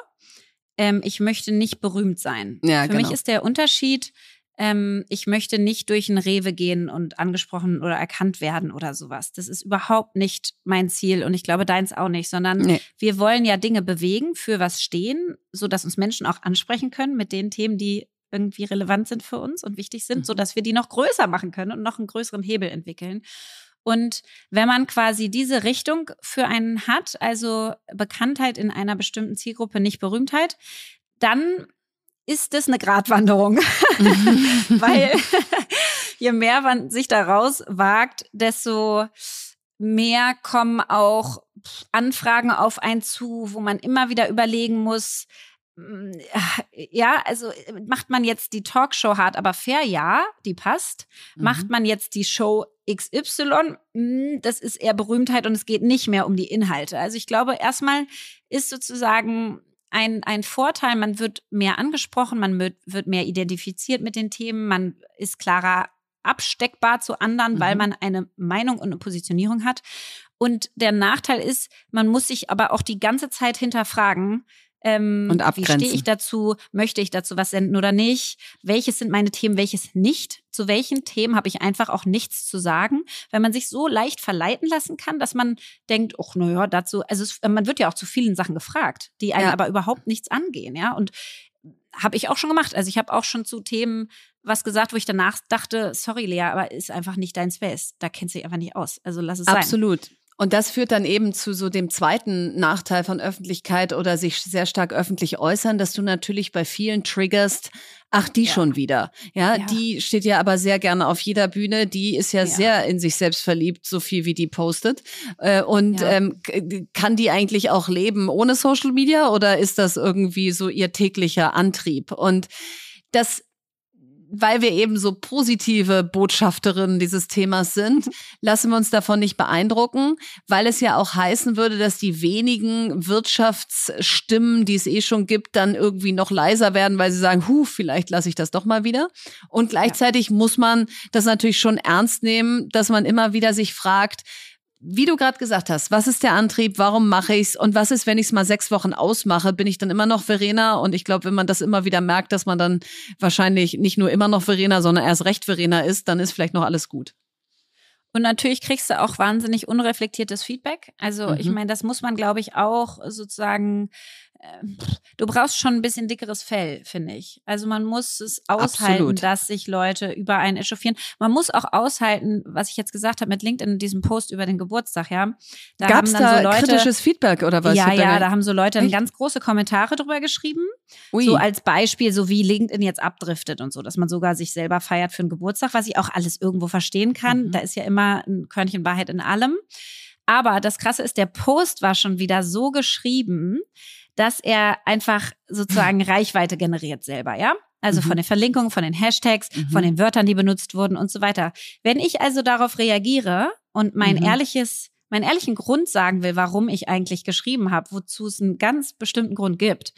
Ähm, ich möchte nicht berühmt sein. Ja, Für genau. mich ist der Unterschied, ähm, ich möchte nicht durch ein Rewe gehen und angesprochen oder erkannt werden oder sowas. Das ist überhaupt nicht mein Ziel und ich glaube deins auch nicht, sondern nee. wir wollen ja Dinge bewegen, für was stehen, so dass uns Menschen auch ansprechen können mit den Themen, die irgendwie relevant sind für uns und wichtig sind, mhm. so dass wir die noch größer machen können und noch einen größeren Hebel entwickeln. Und wenn man quasi diese Richtung für einen hat, also Bekanntheit in einer bestimmten Zielgruppe, nicht Berühmtheit, dann ist das eine Gratwanderung. Weil je mehr man sich daraus wagt, desto mehr kommen auch Anfragen auf einen zu, wo man immer wieder überlegen muss, mm, ja, also macht man jetzt die Talkshow hart, aber fair, ja, die passt. Mhm. Macht man jetzt die Show XY, mm, das ist eher Berühmtheit und es geht nicht mehr um die Inhalte. Also ich glaube, erstmal ist sozusagen ein, ein Vorteil. Man wird mehr angesprochen, man wird, wird mehr identifiziert mit den Themen, man ist klarer absteckbar zu anderen, mhm. weil man eine Meinung und eine Positionierung hat. Und der Nachteil ist, man muss sich aber auch die ganze Zeit hinterfragen, ähm, und abgrenzen. Wie stehe ich dazu? Möchte ich dazu was senden oder nicht? Welches sind meine Themen, welches nicht? Zu welchen Themen habe ich einfach auch nichts zu sagen? Weil man sich so leicht verleiten lassen kann, dass man denkt, ach, naja, dazu, also es, man wird ja auch zu vielen Sachen gefragt, die einen ja. aber überhaupt nichts angehen, ja. Und habe ich auch schon gemacht. Also ich habe auch schon zu Themen was gesagt, wo ich danach dachte, sorry Lea, aber ist einfach nicht dein Space. Da kennst du dich einfach nicht aus. Also lass es Absolut. sein. Absolut. Und das führt dann eben zu so dem zweiten Nachteil von Öffentlichkeit oder sich sehr stark öffentlich äußern, dass du natürlich bei vielen triggerst, ach, die ja. schon wieder. Ja, ja, die steht ja aber sehr gerne auf jeder Bühne. Die ist ja, ja. sehr in sich selbst verliebt, so viel wie die postet. Äh, und ähm, kann die eigentlich auch leben ohne Social Media oder ist das irgendwie so ihr täglicher Antrieb? Und das weil wir eben so positive Botschafterinnen dieses Themas sind, lassen wir uns davon nicht beeindrucken, weil es ja auch heißen würde, dass die wenigen Wirtschaftsstimmen, die es eh schon gibt, dann irgendwie noch leiser werden, weil sie sagen, hu, vielleicht lasse ich das doch mal wieder. Und gleichzeitig ja. muss man das natürlich schon ernst nehmen, dass man immer wieder sich fragt, wie du gerade gesagt hast, was ist der Antrieb, warum mache ich's und was ist, wenn ich es mal sechs Wochen ausmache, bin ich dann immer noch Verena und ich glaube, wenn man das immer wieder merkt, dass man dann wahrscheinlich nicht nur immer noch Verena, sondern erst recht Verena ist, dann ist vielleicht noch alles gut. Und natürlich kriegst du auch wahnsinnig unreflektiertes Feedback. Also mhm. ich meine, das muss man, glaube ich, auch sozusagen du brauchst schon ein bisschen dickeres Fell, finde ich. Also man muss es aushalten, Absolut. dass sich Leute über einen echauffieren. Man muss auch aushalten, was ich jetzt gesagt habe mit LinkedIn in diesem Post über den Geburtstag, ja. Da Gab's da so Leute, kritisches Feedback oder was? Ja, ja, da haben so Leute dann ganz große Kommentare drüber geschrieben. Ui. So als Beispiel, so wie LinkedIn jetzt abdriftet und so, dass man sogar sich selber feiert für einen Geburtstag, was ich auch alles irgendwo verstehen kann. Mhm. Da ist ja immer ein Körnchen Wahrheit in allem. Aber das Krasse ist, der Post war schon wieder so geschrieben, dass er einfach sozusagen Reichweite generiert selber, ja? Also mhm. von den Verlinkungen, von den Hashtags, mhm. von den Wörtern, die benutzt wurden und so weiter. Wenn ich also darauf reagiere und mein mhm. ehrliches meinen ehrlichen Grund sagen will, warum ich eigentlich geschrieben habe, wozu es einen ganz bestimmten Grund gibt,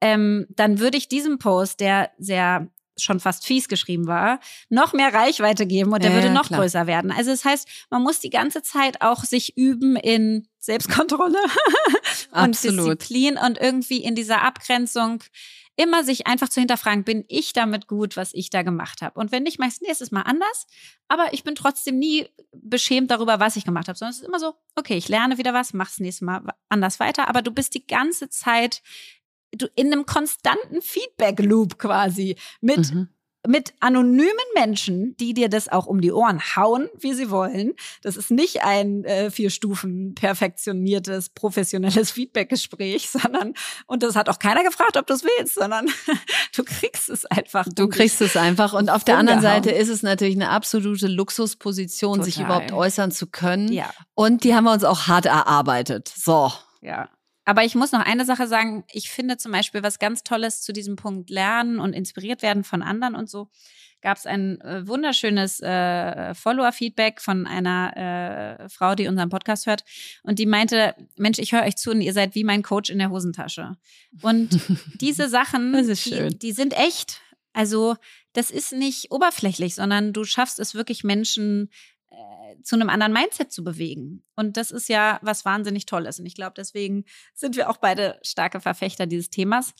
ähm, dann würde ich diesem Post, der sehr schon fast fies geschrieben war, noch mehr Reichweite geben und der ja, würde noch klar. größer werden. Also das heißt, man muss die ganze Zeit auch sich üben in Selbstkontrolle und Disziplin und irgendwie in dieser Abgrenzung immer sich einfach zu hinterfragen, bin ich damit gut, was ich da gemacht habe? Und wenn nicht, mach ich nächstes Mal anders. Aber ich bin trotzdem nie beschämt darüber, was ich gemacht habe, sondern es ist immer so, okay, ich lerne wieder was, mach's nächstes Mal anders weiter. Aber du bist die ganze Zeit du in einem konstanten Feedback-Loop quasi mit mhm mit anonymen Menschen, die dir das auch um die Ohren hauen, wie sie wollen. Das ist nicht ein äh, vier Stufen perfektioniertes, professionelles Feedbackgespräch, sondern, und das hat auch keiner gefragt, ob du es willst, sondern du kriegst es einfach. Du kriegst es einfach. Und auf der anderen Seite ist es natürlich eine absolute Luxusposition, Total. sich überhaupt äußern zu können. Ja. Und die haben wir uns auch hart erarbeitet. So. Ja. Aber ich muss noch eine Sache sagen. Ich finde zum Beispiel was ganz Tolles zu diesem Punkt Lernen und inspiriert werden von anderen und so. Gab es ein äh, wunderschönes äh, Follower-Feedback von einer äh, Frau, die unseren Podcast hört. Und die meinte, Mensch, ich höre euch zu und ihr seid wie mein Coach in der Hosentasche. Und diese Sachen, die, die sind echt. Also das ist nicht oberflächlich, sondern du schaffst es wirklich Menschen zu einem anderen Mindset zu bewegen. Und das ist ja was wahnsinnig Tolles. Und ich glaube, deswegen sind wir auch beide starke Verfechter dieses Themas.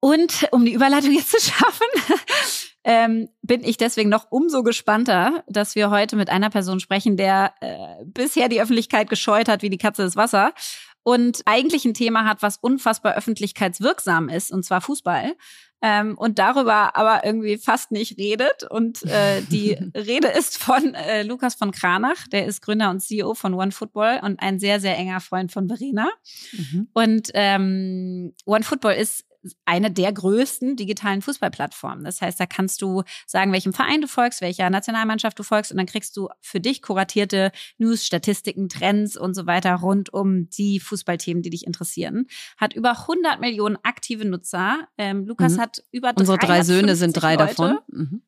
Und um die Überleitung jetzt zu schaffen, ähm, bin ich deswegen noch umso gespannter, dass wir heute mit einer Person sprechen, der äh, bisher die Öffentlichkeit gescheut hat wie die Katze das Wasser und eigentlich ein Thema hat, was unfassbar öffentlichkeitswirksam ist, und zwar Fußball. Ähm, und darüber aber irgendwie fast nicht redet. Und äh, die Rede ist von äh, Lukas von Kranach, der ist Gründer und CEO von OneFootball und ein sehr, sehr enger Freund von Verena. Mhm. Und ähm, OneFootball ist eine der größten digitalen Fußballplattformen. Das heißt, da kannst du sagen, welchem Verein du folgst, welcher Nationalmannschaft du folgst und dann kriegst du für dich kuratierte News, Statistiken, Trends und so weiter rund um die Fußballthemen, die dich interessieren. Hat über 100 Millionen aktive Nutzer. Ähm, Lukas mhm. hat über Unsere drei Söhne sind drei Leute. davon. Mhm.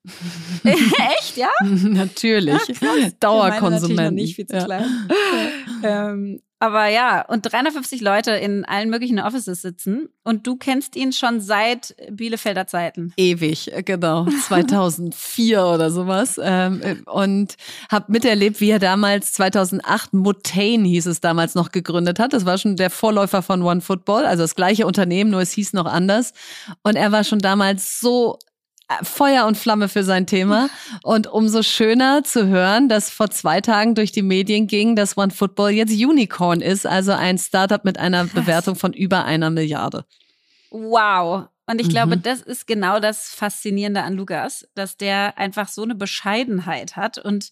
Echt, ja? natürlich. Ja, Dauerkonsumenten. nicht viel zu klein. ähm, aber ja, und 350 Leute in allen möglichen Offices sitzen. Und du kennst ihn schon seit Bielefelder Zeiten. Ewig, genau. 2004 oder sowas. Ähm, und habe miterlebt, wie er damals 2008 Mutane hieß es damals noch gegründet hat. Das war schon der Vorläufer von One Football, also das gleiche Unternehmen, nur es hieß noch anders. Und er war schon damals so Feuer und Flamme für sein Thema. Und umso schöner zu hören, dass vor zwei Tagen durch die Medien ging, dass OneFootball jetzt Unicorn ist, also ein Startup mit einer. Bewertung von über einer Milliarde. Wow. Und ich mhm. glaube, das ist genau das Faszinierende an Lukas, dass der einfach so eine Bescheidenheit hat und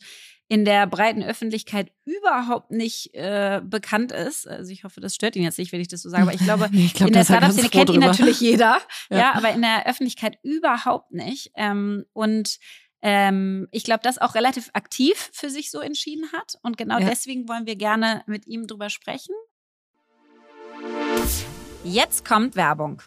in der breiten Öffentlichkeit überhaupt nicht äh, bekannt ist. Also ich hoffe, das stört ihn jetzt nicht, wenn ich das so sage, aber ich glaube, ich glaub, in der Startup-Szene kennt ihn natürlich jeder, ja. ja. aber in der Öffentlichkeit überhaupt nicht. Ähm, und ähm, ich glaube, das auch relativ aktiv für sich so entschieden hat. Und genau ja. deswegen wollen wir gerne mit ihm drüber sprechen. Jetzt kommt Werbung.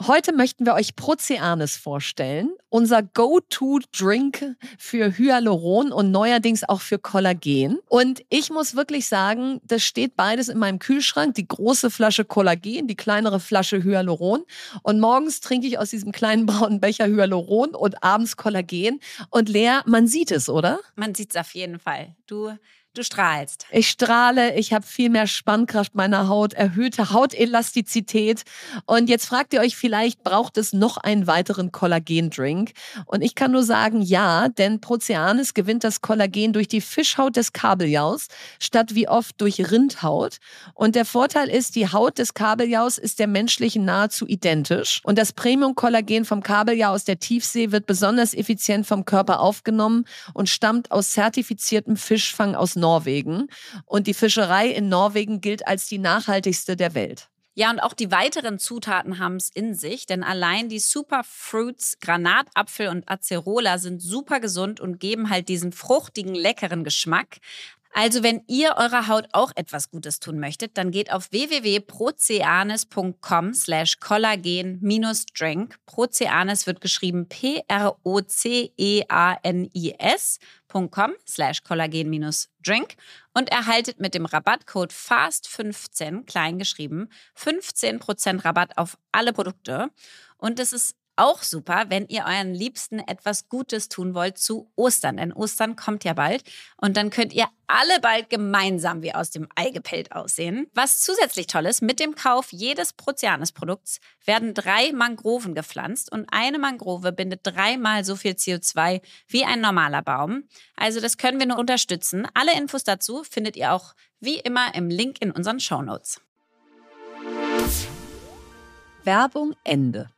Heute möchten wir euch Proceanes vorstellen, unser Go-To-Drink für Hyaluron und neuerdings auch für Kollagen. Und ich muss wirklich sagen, das steht beides in meinem Kühlschrank. Die große Flasche Kollagen, die kleinere Flasche Hyaluron. Und morgens trinke ich aus diesem kleinen braunen Becher Hyaluron und abends Kollagen. Und Lea, man sieht es, oder? Man sieht es auf jeden Fall. Du Du strahlst. Ich strahle, ich habe viel mehr Spannkraft meiner Haut, erhöhte Hautelastizität. Und jetzt fragt ihr euch vielleicht, braucht es noch einen weiteren Kollagendrink? Und ich kann nur sagen, ja, denn Proceanis gewinnt das Kollagen durch die Fischhaut des Kabeljaus statt wie oft durch Rindhaut. Und der Vorteil ist, die Haut des Kabeljaus ist der menschlichen nahezu identisch. Und das Premium-Kollagen vom Kabeljau aus der Tiefsee wird besonders effizient vom Körper aufgenommen und stammt aus zertifiziertem Fischfang aus Norwegen. Und die Fischerei in Norwegen gilt als die nachhaltigste der Welt. Ja, und auch die weiteren Zutaten haben es in sich, denn allein die Superfruits, Granatapfel und Acerola sind super gesund und geben halt diesen fruchtigen, leckeren Geschmack. Also wenn ihr eurer Haut auch etwas Gutes tun möchtet, dann geht auf www.proceanis.com slash kollagen-drink. Proceanis wird geschrieben P-R-O-C-E-A-N-I-S.com slash kollagen-drink und erhaltet mit dem Rabattcode FAST15, klein geschrieben, 15% Rabatt auf alle Produkte. Und es ist auch super, wenn ihr euren Liebsten etwas Gutes tun wollt zu Ostern. Denn Ostern kommt ja bald und dann könnt ihr alle bald gemeinsam wie aus dem Ei gepellt aussehen. Was zusätzlich toll ist, mit dem Kauf jedes Proceanis-Produkts werden drei Mangroven gepflanzt und eine Mangrove bindet dreimal so viel CO2 wie ein normaler Baum. Also das können wir nur unterstützen. Alle Infos dazu findet ihr auch wie immer im Link in unseren Show Notes. Werbung Ende.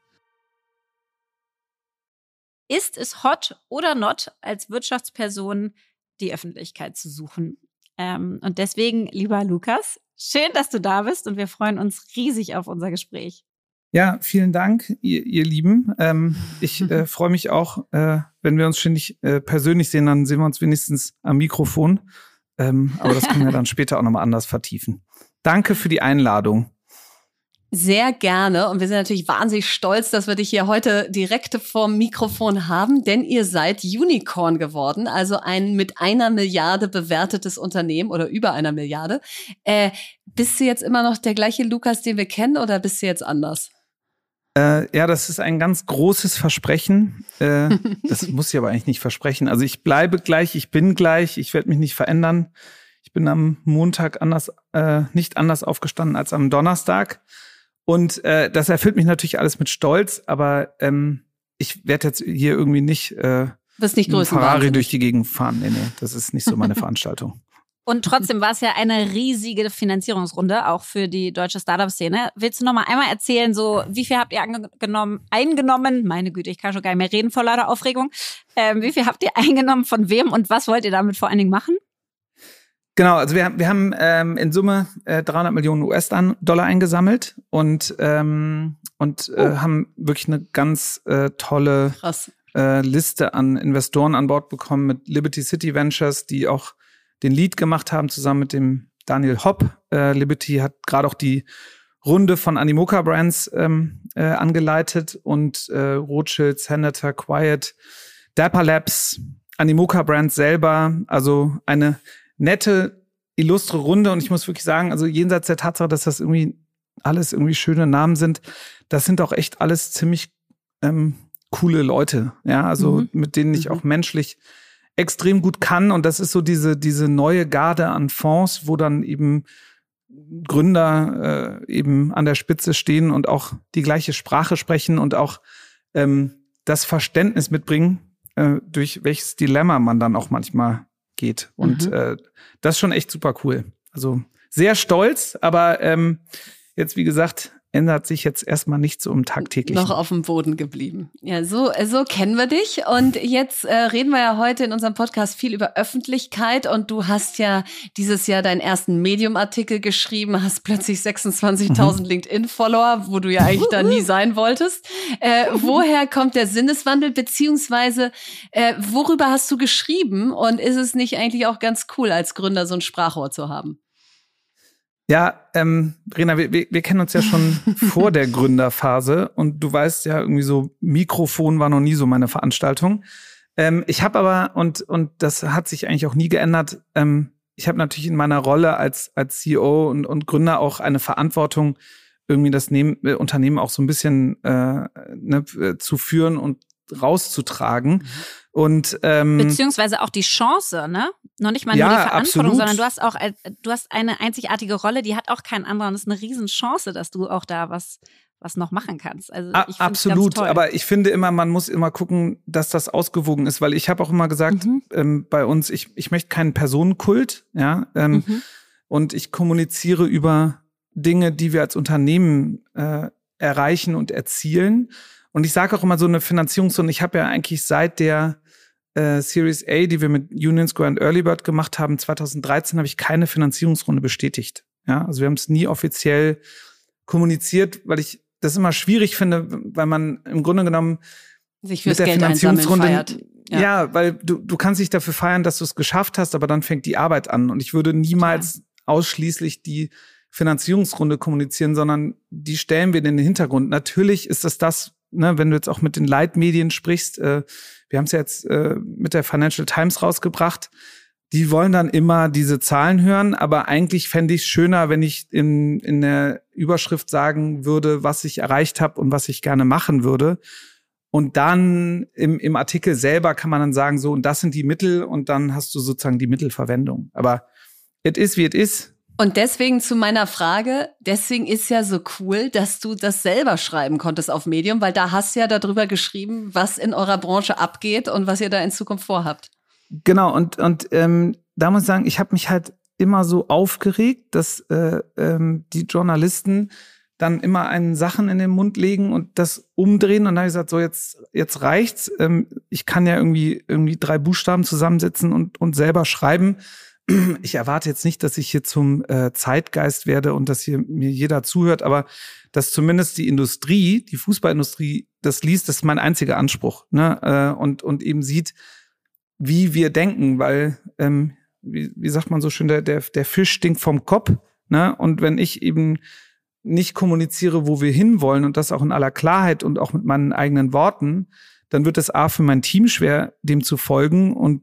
Ist es hot oder not, als Wirtschaftsperson die Öffentlichkeit zu suchen? Ähm, und deswegen, lieber Lukas, schön, dass du da bist und wir freuen uns riesig auf unser Gespräch. Ja, vielen Dank, ihr, ihr Lieben. Ähm, ich äh, freue mich auch, äh, wenn wir uns ständig äh, persönlich sehen, dann sehen wir uns wenigstens am Mikrofon. Ähm, aber das können wir dann später auch nochmal anders vertiefen. Danke für die Einladung. Sehr gerne. Und wir sind natürlich wahnsinnig stolz, dass wir dich hier heute direkt vorm Mikrofon haben, denn ihr seid Unicorn geworden, also ein mit einer Milliarde bewertetes Unternehmen oder über einer Milliarde. Äh, bist du jetzt immer noch der gleiche Lukas, den wir kennen, oder bist du jetzt anders? Äh, ja, das ist ein ganz großes Versprechen. Äh, das muss ich aber eigentlich nicht versprechen. Also ich bleibe gleich, ich bin gleich, ich werde mich nicht verändern. Ich bin am Montag anders, äh, nicht anders aufgestanden als am Donnerstag. Und äh, das erfüllt mich natürlich alles mit Stolz, aber ähm, ich werde jetzt hier irgendwie nicht, äh, Bist nicht Ferrari durch die Gegend fahren. Nee, nee, das ist nicht so meine Veranstaltung. Und trotzdem war es ja eine riesige Finanzierungsrunde, auch für die deutsche Startup-Szene. Willst du noch mal einmal erzählen, so wie viel habt ihr angenommen, eingenommen? Meine Güte, ich kann schon gar nicht mehr reden vor lauter Aufregung. Ähm, wie viel habt ihr eingenommen, von wem und was wollt ihr damit vor allen Dingen machen? Genau, also wir, wir haben ähm, in Summe äh, 300 Millionen US-Dollar eingesammelt und, ähm, und äh, oh. haben wirklich eine ganz äh, tolle äh, Liste an Investoren an Bord bekommen mit Liberty City Ventures, die auch den Lead gemacht haben, zusammen mit dem Daniel Hopp. Äh, Liberty hat gerade auch die Runde von Animoca Brands ähm, äh, angeleitet und äh, Rothschild, Senator, Quiet, Dapper Labs, Animoca Brands selber, also eine nette, illustre Runde. Und ich muss wirklich sagen, also jenseits der Tatsache, dass das irgendwie alles irgendwie schöne Namen sind, das sind auch echt alles ziemlich ähm, coole Leute. Ja, also mhm. mit denen ich mhm. auch menschlich extrem gut kann. Und das ist so diese, diese neue Garde an Fonds, wo dann eben Gründer äh, eben an der Spitze stehen und auch die gleiche Sprache sprechen und auch ähm, das Verständnis mitbringen, äh, durch welches Dilemma man dann auch manchmal geht. Und mhm. äh, das ist schon echt super cool. Also sehr stolz, aber ähm, jetzt, wie gesagt, ändert sich jetzt erstmal nichts so im tagtäglichen. Noch auf dem Boden geblieben. Ja, so, so kennen wir dich. Und jetzt äh, reden wir ja heute in unserem Podcast viel über Öffentlichkeit. Und du hast ja dieses Jahr deinen ersten Medium-Artikel geschrieben, hast plötzlich 26.000 mhm. LinkedIn-Follower, wo du ja eigentlich da nie sein wolltest. Äh, woher kommt der Sinneswandel, beziehungsweise äh, worüber hast du geschrieben? Und ist es nicht eigentlich auch ganz cool, als Gründer so ein Sprachrohr zu haben? Ja, ähm, Rena, wir, wir, wir kennen uns ja schon vor der Gründerphase und du weißt ja irgendwie so, Mikrofon war noch nie so meine Veranstaltung. Ähm, ich habe aber, und, und das hat sich eigentlich auch nie geändert, ähm, ich habe natürlich in meiner Rolle als, als CEO und, und Gründer auch eine Verantwortung, irgendwie das Nehm, äh, Unternehmen auch so ein bisschen äh, ne, äh, zu führen und rauszutragen. Mhm. Und ähm, beziehungsweise auch die Chance, ne? Noch nicht mal ja, nur die Verantwortung, absolut. sondern du hast auch du hast eine einzigartige Rolle, die hat auch kein anderer und es ist eine Riesenchance, dass du auch da was was noch machen kannst. Also ich absolut, aber ich finde immer, man muss immer gucken, dass das ausgewogen ist, weil ich habe auch immer gesagt, mhm. ähm, bei uns, ich, ich möchte keinen Personenkult, ja, ähm, mhm. und ich kommuniziere über Dinge, die wir als Unternehmen äh, erreichen und erzielen. Und ich sage auch immer so eine Finanzierungsrunde, ich habe ja eigentlich seit der äh, Series A, die wir mit Union Square und Early Bird gemacht haben, 2013 habe ich keine Finanzierungsrunde bestätigt. Ja, also wir haben es nie offiziell kommuniziert, weil ich das immer schwierig finde, weil man im Grunde genommen sich fürs mit der Geld Finanzierungsrunde feiert. Ja. ja. weil du, du kannst dich dafür feiern, dass du es geschafft hast, aber dann fängt die Arbeit an. Und ich würde niemals ja. ausschließlich die Finanzierungsrunde kommunizieren, sondern die stellen wir in den Hintergrund. Natürlich ist das das, ne, wenn du jetzt auch mit den Leitmedien sprichst, äh, wir haben es jetzt äh, mit der Financial Times rausgebracht, die wollen dann immer diese Zahlen hören, aber eigentlich fände ich es schöner, wenn ich in, in der Überschrift sagen würde, was ich erreicht habe und was ich gerne machen würde. Und dann im, im Artikel selber kann man dann sagen, so, und das sind die Mittel und dann hast du sozusagen die Mittelverwendung. Aber it is wie it is. Und deswegen zu meiner Frage, deswegen ist ja so cool, dass du das selber schreiben konntest auf Medium, weil da hast du ja darüber geschrieben, was in eurer Branche abgeht und was ihr da in Zukunft vorhabt. Genau, und, und ähm, da muss ich sagen, ich habe mich halt immer so aufgeregt, dass äh, ähm, die Journalisten dann immer einen Sachen in den Mund legen und das umdrehen. Und dann habe ich gesagt, so jetzt, jetzt reicht's. Ähm, ich kann ja irgendwie, irgendwie drei Buchstaben zusammensetzen und, und selber schreiben ich erwarte jetzt nicht, dass ich hier zum äh, Zeitgeist werde und dass hier mir jeder zuhört, aber dass zumindest die Industrie, die Fußballindustrie, das liest, das ist mein einziger Anspruch. Ne? Äh, und, und eben sieht, wie wir denken, weil, ähm, wie, wie sagt man so schön, der, der, der Fisch stinkt vom Kopf. Ne? Und wenn ich eben nicht kommuniziere, wo wir hinwollen und das auch in aller Klarheit und auch mit meinen eigenen Worten, dann wird es A für mein Team schwer, dem zu folgen und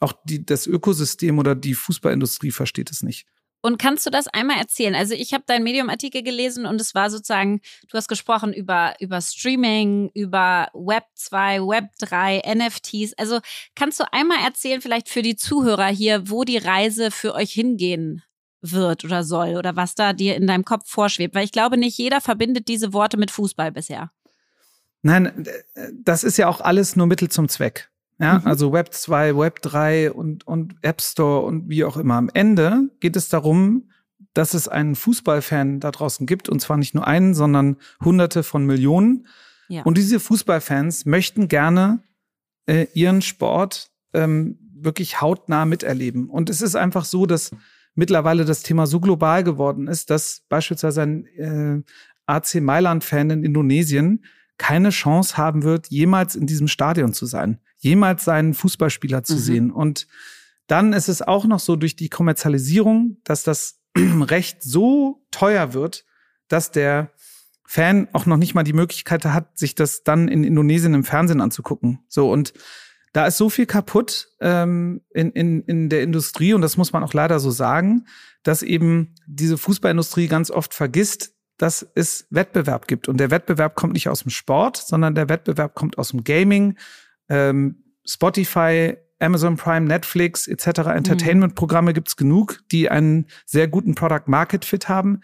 auch die, das Ökosystem oder die Fußballindustrie versteht es nicht. Und kannst du das einmal erzählen? Also ich habe deinen Medium-Artikel gelesen und es war sozusagen, du hast gesprochen über, über Streaming, über Web 2, Web 3, NFTs. Also kannst du einmal erzählen, vielleicht für die Zuhörer hier, wo die Reise für euch hingehen wird oder soll oder was da dir in deinem Kopf vorschwebt? Weil ich glaube, nicht jeder verbindet diese Worte mit Fußball bisher. Nein, das ist ja auch alles nur Mittel zum Zweck. Ja, mhm. also Web 2, Web 3 und, und App Store und wie auch immer. Am Ende geht es darum, dass es einen Fußballfan da draußen gibt und zwar nicht nur einen, sondern hunderte von Millionen. Ja. Und diese Fußballfans möchten gerne äh, ihren Sport ähm, wirklich hautnah miterleben. Und es ist einfach so, dass mittlerweile das Thema so global geworden ist, dass beispielsweise ein äh, AC Mailand-Fan in Indonesien keine Chance haben wird, jemals in diesem Stadion zu sein, jemals seinen Fußballspieler zu mhm. sehen. Und dann ist es auch noch so durch die Kommerzialisierung, dass das Recht so teuer wird, dass der Fan auch noch nicht mal die Möglichkeit hat, sich das dann in Indonesien im Fernsehen anzugucken. So und da ist so viel kaputt ähm, in, in, in der Industrie und das muss man auch leider so sagen, dass eben diese Fußballindustrie ganz oft vergisst, dass es Wettbewerb gibt. Und der Wettbewerb kommt nicht aus dem Sport, sondern der Wettbewerb kommt aus dem Gaming, ähm, Spotify, Amazon Prime, Netflix etc. Mhm. Entertainment-Programme gibt's genug, die einen sehr guten Product-Market-Fit haben.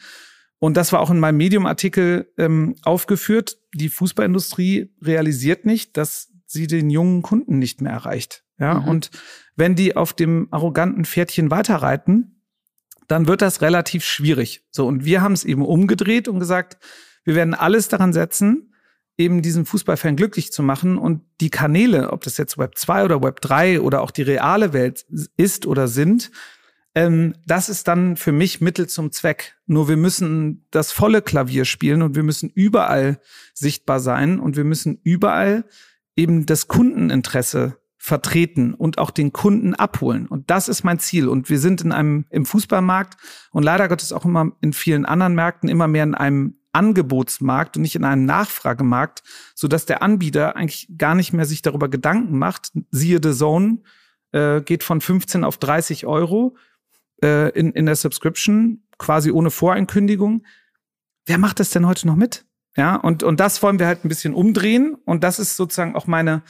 Und das war auch in meinem Medium-Artikel ähm, aufgeführt. Die Fußballindustrie realisiert nicht, dass sie den jungen Kunden nicht mehr erreicht. Ja, mhm. und wenn die auf dem arroganten Pferdchen weiterreiten, dann wird das relativ schwierig. So, und wir haben es eben umgedreht und gesagt, wir werden alles daran setzen, eben diesen Fußballfan glücklich zu machen und die Kanäle, ob das jetzt Web 2 oder Web 3 oder auch die reale Welt ist oder sind, ähm, das ist dann für mich Mittel zum Zweck. Nur wir müssen das volle Klavier spielen und wir müssen überall sichtbar sein und wir müssen überall eben das Kundeninteresse vertreten und auch den Kunden abholen. Und das ist mein Ziel. Und wir sind in einem, im Fußballmarkt und leider Gottes auch immer in vielen anderen Märkten immer mehr in einem Angebotsmarkt und nicht in einem Nachfragemarkt, so dass der Anbieter eigentlich gar nicht mehr sich darüber Gedanken macht. Siehe The Zone, äh, geht von 15 auf 30 Euro äh, in, in der Subscription, quasi ohne Voreinkündigung. Wer macht das denn heute noch mit? Ja, und, und das wollen wir halt ein bisschen umdrehen. Und das ist sozusagen auch meine,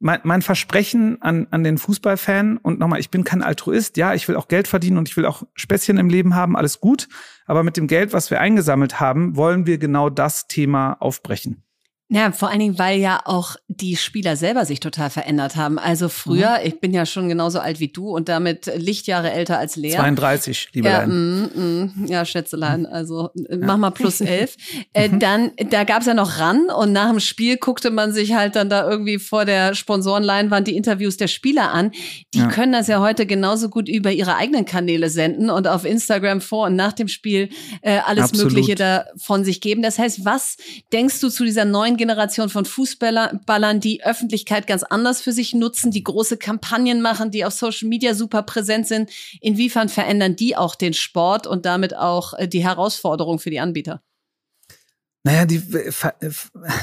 mein, mein Versprechen an, an den Fußballfan. Und nochmal, ich bin kein Altruist. Ja, ich will auch Geld verdienen und ich will auch Späßchen im Leben haben. Alles gut. Aber mit dem Geld, was wir eingesammelt haben, wollen wir genau das Thema aufbrechen. Ja, vor allen Dingen, weil ja auch die Spieler selber sich total verändert haben. Also früher, mhm. ich bin ja schon genauso alt wie du und damit Lichtjahre älter als Lea. 32, liebe ja, mm, mm, ja, Schätzelein, also ja. mach mal plus elf. äh, mhm. dann, da gab's ja noch ran und nach dem Spiel guckte man sich halt dann da irgendwie vor der Sponsorenleinwand die Interviews der Spieler an. Die ja. können das ja heute genauso gut über ihre eigenen Kanäle senden und auf Instagram vor und nach dem Spiel äh, alles Absolut. Mögliche da von sich geben. Das heißt, was denkst du zu dieser neuen Generation von Fußballern, die Öffentlichkeit ganz anders für sich nutzen, die große Kampagnen machen, die auf Social Media super präsent sind. Inwiefern verändern die auch den Sport und damit auch äh, die Herausforderung für die Anbieter? Naja, die,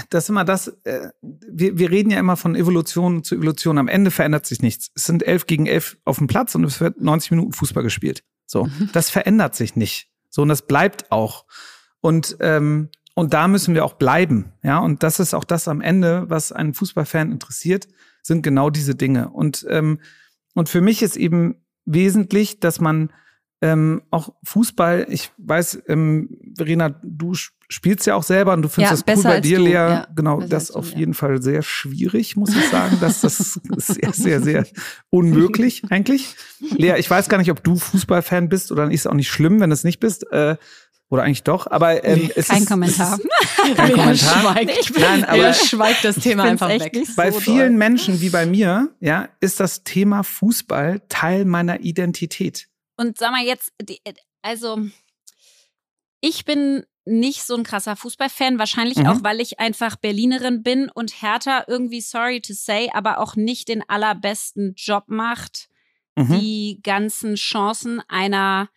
das ist immer das, äh, wir, wir reden ja immer von Evolution zu Evolution. Am Ende verändert sich nichts. Es sind elf gegen elf auf dem Platz und es wird 90 Minuten Fußball gespielt. So, das verändert sich nicht. So, und das bleibt auch. Und ähm, und da müssen wir auch bleiben. Ja, und das ist auch das am Ende, was einen Fußballfan interessiert, sind genau diese Dinge. Und, ähm, und für mich ist eben wesentlich, dass man ähm, auch Fußball, ich weiß, ähm, Verena, du spielst ja auch selber und du findest ja, das cool bei dir, du. Lea. Ja, genau, das auf du, jeden ja. Fall sehr schwierig, muss ich sagen. das, das ist sehr, sehr, sehr unmöglich eigentlich. Lea, ich weiß gar nicht, ob du Fußballfan bist oder ist auch nicht schlimm, wenn du es nicht bist. Äh, oder eigentlich doch, aber ähm, es kein ist, Kommentar. Ist, kein Kommentar. Schweigt. Nein, aber schweigt das Thema einfach weg. Bei so vielen doll. Menschen wie bei mir, ja, ist das Thema Fußball Teil meiner Identität. Und sag mal jetzt, also ich bin nicht so ein krasser Fußballfan, wahrscheinlich mhm. auch, weil ich einfach Berlinerin bin und Hertha irgendwie, sorry to say, aber auch nicht den allerbesten Job macht, mhm. die ganzen Chancen einer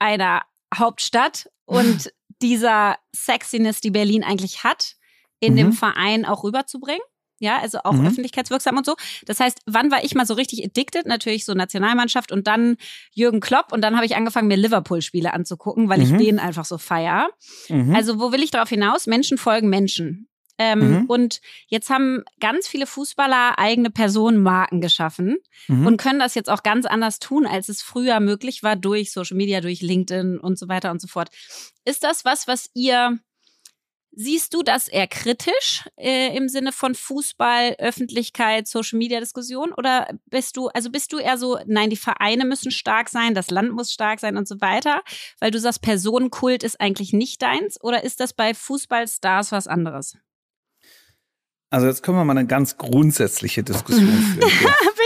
einer Hauptstadt und dieser Sexiness, die Berlin eigentlich hat, in mhm. dem Verein auch rüberzubringen. Ja, also auch mhm. öffentlichkeitswirksam und so. Das heißt, wann war ich mal so richtig addicted? Natürlich so Nationalmannschaft und dann Jürgen Klopp und dann habe ich angefangen, mir Liverpool-Spiele anzugucken, weil mhm. ich den einfach so feier. Mhm. Also, wo will ich darauf hinaus? Menschen folgen Menschen. Ähm, mhm. Und jetzt haben ganz viele Fußballer eigene Personenmarken geschaffen mhm. und können das jetzt auch ganz anders tun, als es früher möglich war durch Social Media, durch LinkedIn und so weiter und so fort. Ist das was, was ihr Siehst du das eher kritisch äh, im Sinne von Fußball, Öffentlichkeit, Social Media Diskussion? Oder bist du, also bist du eher so, nein, die Vereine müssen stark sein, das Land muss stark sein und so weiter? Weil du sagst, Personenkult ist eigentlich nicht deins? Oder ist das bei Fußballstars was anderes? Also jetzt können wir mal eine ganz grundsätzliche Diskussion führen. Bin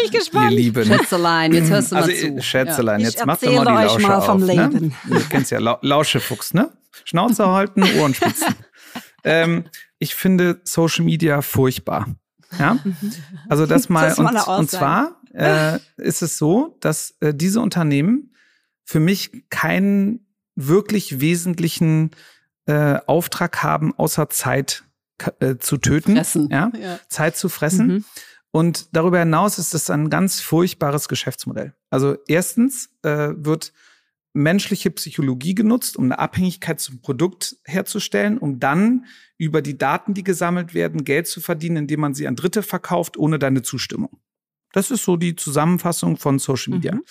ich gespannt. Ihr Lieben. Schätzelein, jetzt hörst du also, mal zu. Schätzelein, Ja. jetzt Ich macht doch mal die erzähle euch Lausche mal vom auf. Leben. Ne? Du kennst ja La Lauschefuchs, ne? Schnauze halten, Ohren spitzen. ähm, ich finde Social Media furchtbar. Ja? Also das mal, Das und, und zwar äh, ist es so, dass äh, diese Unternehmen für mich keinen wirklich wesentlichen äh, Auftrag haben, außer Zeit äh, zu töten. Fressen. Ja? Ja. Zeit zu fressen. Mhm. Und darüber hinaus ist es ein ganz furchtbares Geschäftsmodell. Also erstens äh, wird menschliche Psychologie genutzt, um eine Abhängigkeit zum Produkt herzustellen, um dann über die Daten, die gesammelt werden, Geld zu verdienen, indem man sie an Dritte verkauft, ohne deine Zustimmung. Das ist so die Zusammenfassung von Social Media. Mhm.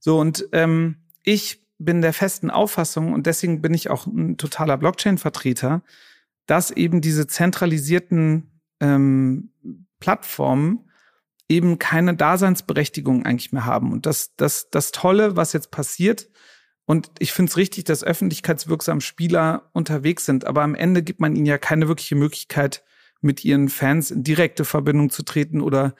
So, und ähm, ich bin der festen Auffassung, und deswegen bin ich auch ein totaler Blockchain-Vertreter, dass eben diese zentralisierten ähm, Plattformen eben keine Daseinsberechtigung eigentlich mehr haben. Und das, das, das Tolle, was jetzt passiert, und ich finde es richtig, dass öffentlichkeitswirksam Spieler unterwegs sind, aber am Ende gibt man ihnen ja keine wirkliche Möglichkeit, mit ihren Fans in direkte Verbindung zu treten oder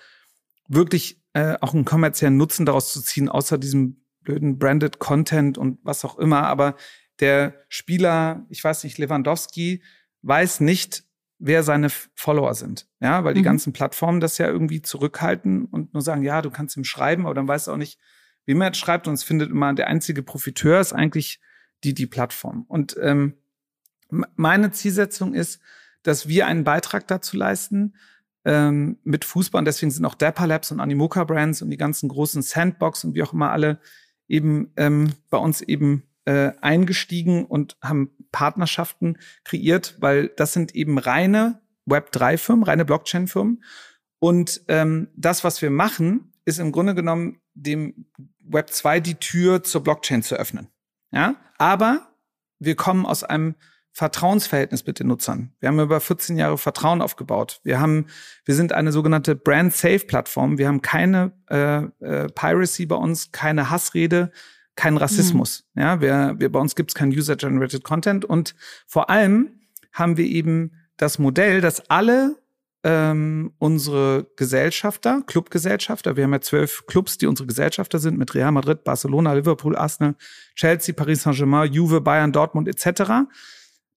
wirklich äh, auch einen kommerziellen Nutzen daraus zu ziehen, außer diesem blöden branded Content und was auch immer. Aber der Spieler, ich weiß nicht, Lewandowski, weiß nicht, wer seine Follower sind. Ja, weil die Mhm. ganzen Plattformen das ja irgendwie zurückhalten und nur sagen, ja, du kannst ihm schreiben, aber dann weiß er auch nicht, wie man jetzt schreibt. Und es findet immer, der einzige Profiteur ist eigentlich die, die Plattform. Und ähm, meine Zielsetzung ist, dass wir einen Beitrag dazu leisten, ähm, mit Fußball. Und deswegen sind auch Dapper Labs und Animoca Brands und die ganzen großen Sandbox und wie auch immer alle eben ähm, bei uns eben äh, eingestiegen und haben Partnerschaften kreiert, weil das sind eben reine Web3-Firmen, reine Blockchain-Firmen. Und ähm, das, was wir machen, ist im Grunde genommen dem Web2 die Tür zur Blockchain zu öffnen. Ja, aber wir kommen aus einem Vertrauensverhältnis mit den Nutzern. Wir haben über 14 Jahre Vertrauen aufgebaut. Wir haben, wir sind eine sogenannte Brand Safe Plattform. Wir haben keine äh, äh, Piracy bei uns, keine Hassrede, keinen Rassismus. Ja, wir, wir bei uns gibt es keinen User Generated Content und vor allem haben wir eben das Modell, dass alle ähm, unsere Gesellschafter, Clubgesellschafter, wir haben ja zwölf Clubs, die unsere Gesellschafter sind, mit Real Madrid, Barcelona, Liverpool, Arsenal, Chelsea, Paris Saint-Germain, Juve, Bayern, Dortmund etc.,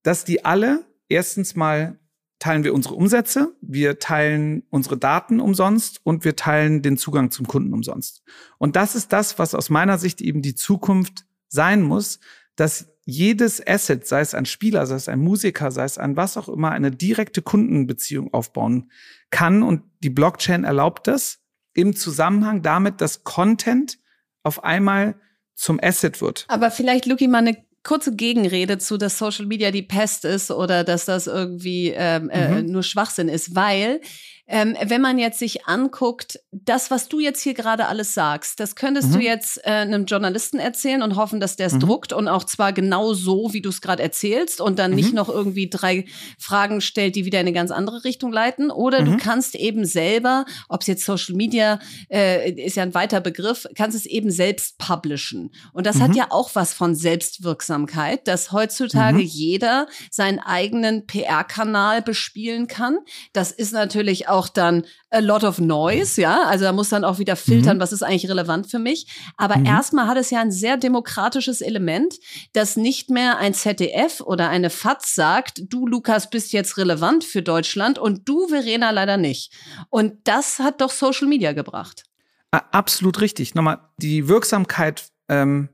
dass die alle erstens mal teilen wir unsere Umsätze, wir teilen unsere Daten umsonst und wir teilen den Zugang zum Kunden umsonst. Und das ist das, was aus meiner Sicht eben die Zukunft sein muss, dass jedes Asset, sei es ein Spieler, sei es ein Musiker, sei es ein was auch immer, eine direkte Kundenbeziehung aufbauen kann. Und die Blockchain erlaubt das im Zusammenhang damit, dass Content auf einmal zum Asset wird. Aber vielleicht, Luki, mal eine kurze Gegenrede zu, dass Social Media die Pest ist oder dass das irgendwie ähm, äh, Mhm. nur Schwachsinn ist, weil ähm, wenn man jetzt sich anguckt, das, was du jetzt hier gerade alles sagst, das könntest Mhm. du jetzt äh, einem Journalisten erzählen und hoffen, dass der es Mhm. druckt und auch zwar genau so, wie du es gerade erzählst und dann nicht Mhm. noch irgendwie drei Fragen stellt, die wieder in eine ganz andere Richtung leiten. Oder du Mhm. kannst eben selber, ob es jetzt Social Media äh, ist ja ein weiter Begriff, kannst es eben selbst publishen. Und das hat Mhm. ja auch was von Selbstwirksamkeit, dass heutzutage Mhm. jeder seinen eigenen PR-Kanal bespielen kann. Das ist natürlich auch dann a lot of noise, ja. Also da muss dann auch wieder filtern, Mhm. was ist eigentlich relevant für mich. Aber Mhm. erstmal hat es ja ein sehr demokratisches Element, dass nicht mehr ein ZDF oder eine FAZ sagt, du Lukas bist jetzt relevant für Deutschland und du Verena leider nicht. Und das hat doch Social Media gebracht. Absolut richtig. Nochmal, die Wirksamkeit, ähm,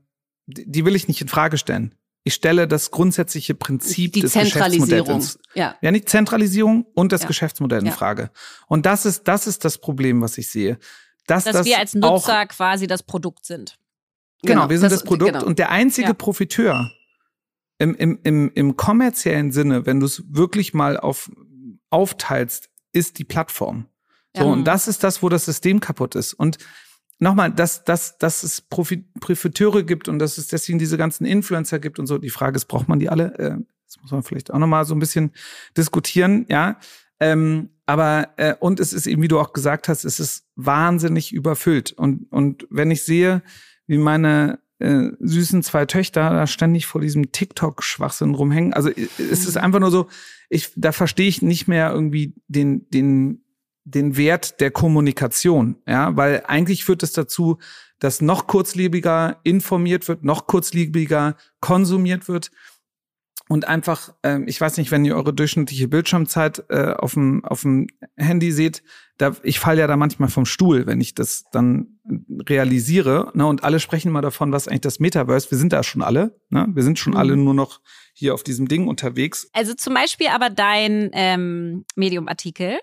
die will ich nicht in Frage stellen. Ich stelle das grundsätzliche Prinzip Die des Zentralisierung. Geschäftsmodells. Ja. Ja, nicht Zentralisierung und das Ja. Geschäftsmodell in Ja. Frage. Und das ist, das ist das Problem, was ich sehe. Dass, Dass das wir als auch, Nutzer quasi das Produkt sind. Genau, wir sind das, Produkt genau. und der einzige Ja. Profiteur im, im, im, im kommerziellen Sinne, wenn du es wirklich mal auf, aufteilst, ist die Plattform. So, und das ist das, wo das System kaputt ist. Und nochmal, dass, dass, dass es Profi Profiteure gibt und dass es deswegen diese ganzen Influencer gibt und so. Die Frage ist, braucht man die alle? Äh, Das muss man vielleicht auch nochmal so ein bisschen diskutieren, ja. Ähm, aber äh, und es ist eben, wie du auch gesagt hast, es ist wahnsinnig überfüllt. Und, und wenn ich sehe, wie meine äh, süßen zwei Töchter da ständig vor diesem TikTok-Schwachsinn rumhängen. Also es ist mhm. einfach nur so, ich, da verstehe ich nicht mehr irgendwie den, den, den Wert der Kommunikation, ja, weil eigentlich führt es dazu, dass noch kurzlebiger informiert wird, noch kurzlebiger konsumiert wird und einfach, äh, ich weiß nicht, wenn ihr eure durchschnittliche Bildschirmzeit äh, auf dem auf dem Handy seht, da ich falle ja da manchmal vom Stuhl, wenn ich das dann realisiere. Ne, und alle sprechen mal davon, was eigentlich das Metaverse. Wir sind da schon alle. Ne? Wir sind schon mhm. alle nur noch hier auf diesem Ding unterwegs. Also zum Beispiel aber dein ähm, Medium-Artikel.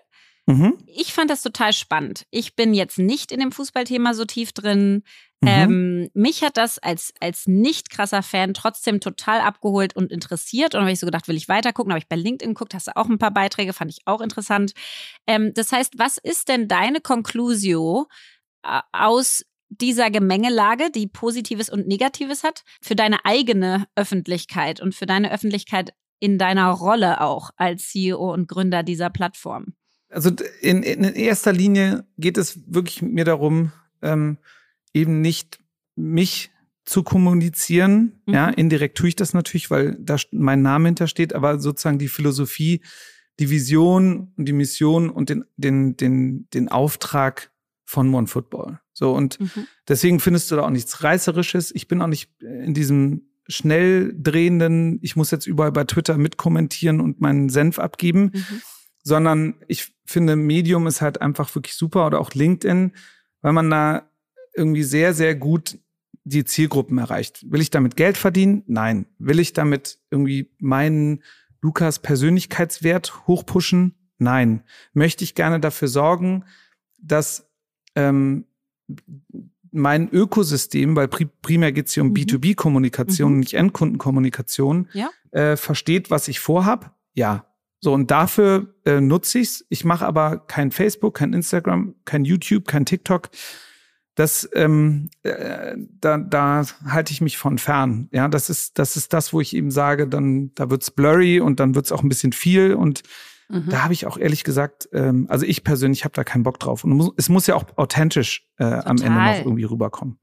Mhm. Ich fand das total spannend. Ich bin jetzt nicht in dem Fußballthema so tief drin. Mhm. Ähm, mich hat das als, als nicht krasser Fan trotzdem total abgeholt und interessiert. Und habe ich so gedacht, will ich weiter gucken? Habe ich bei LinkedIn geguckt, hast du auch ein paar Beiträge, fand ich auch interessant. Ähm, das heißt, was ist denn deine Conclusio äh, aus dieser Gemengelage, die Positives und Negatives hat, für deine eigene Öffentlichkeit und für deine Öffentlichkeit in deiner Rolle auch als CEO und Gründer dieser Plattform? Also in, in erster Linie geht es wirklich mir darum, ähm, eben nicht mich zu kommunizieren. Mhm. Ja, indirekt tue ich das natürlich, weil da mein Name hintersteht, aber sozusagen die Philosophie, die Vision und die Mission und den, den, den, den Auftrag von One Football. So, und mhm. deswegen findest du da auch nichts Reißerisches. Ich bin auch nicht in diesem schnell drehenden, ich muss jetzt überall bei Twitter mitkommentieren und meinen Senf abgeben, mhm. Sondern ich finde, Medium ist halt einfach wirklich super oder auch LinkedIn, weil man da irgendwie sehr, sehr gut die Zielgruppen erreicht. Will ich damit Geld verdienen? Nein. Will ich damit irgendwie meinen Lukas Persönlichkeitswert hochpushen? Nein. Möchte ich gerne dafür sorgen, dass ähm, mein Ökosystem, weil primär geht es hier um mhm. B2B-Kommunikation, mhm. nicht Endkundenkommunikation, ja. äh, versteht, was ich vorhab? Ja. So, und dafür äh, nutze ich's. Ich mache aber kein Facebook, kein Instagram, kein YouTube, kein TikTok. Das, ähm, äh, da, da halte ich mich von fern. Ja, das ist, das ist das, wo ich eben sage, dann, da wird's blurry und dann wird's auch ein bisschen viel und mhm. da habe ich auch ehrlich gesagt, ähm, also ich persönlich habe da keinen Bock drauf. Und es muss ja auch authentisch äh, am Ende noch irgendwie rüberkommen.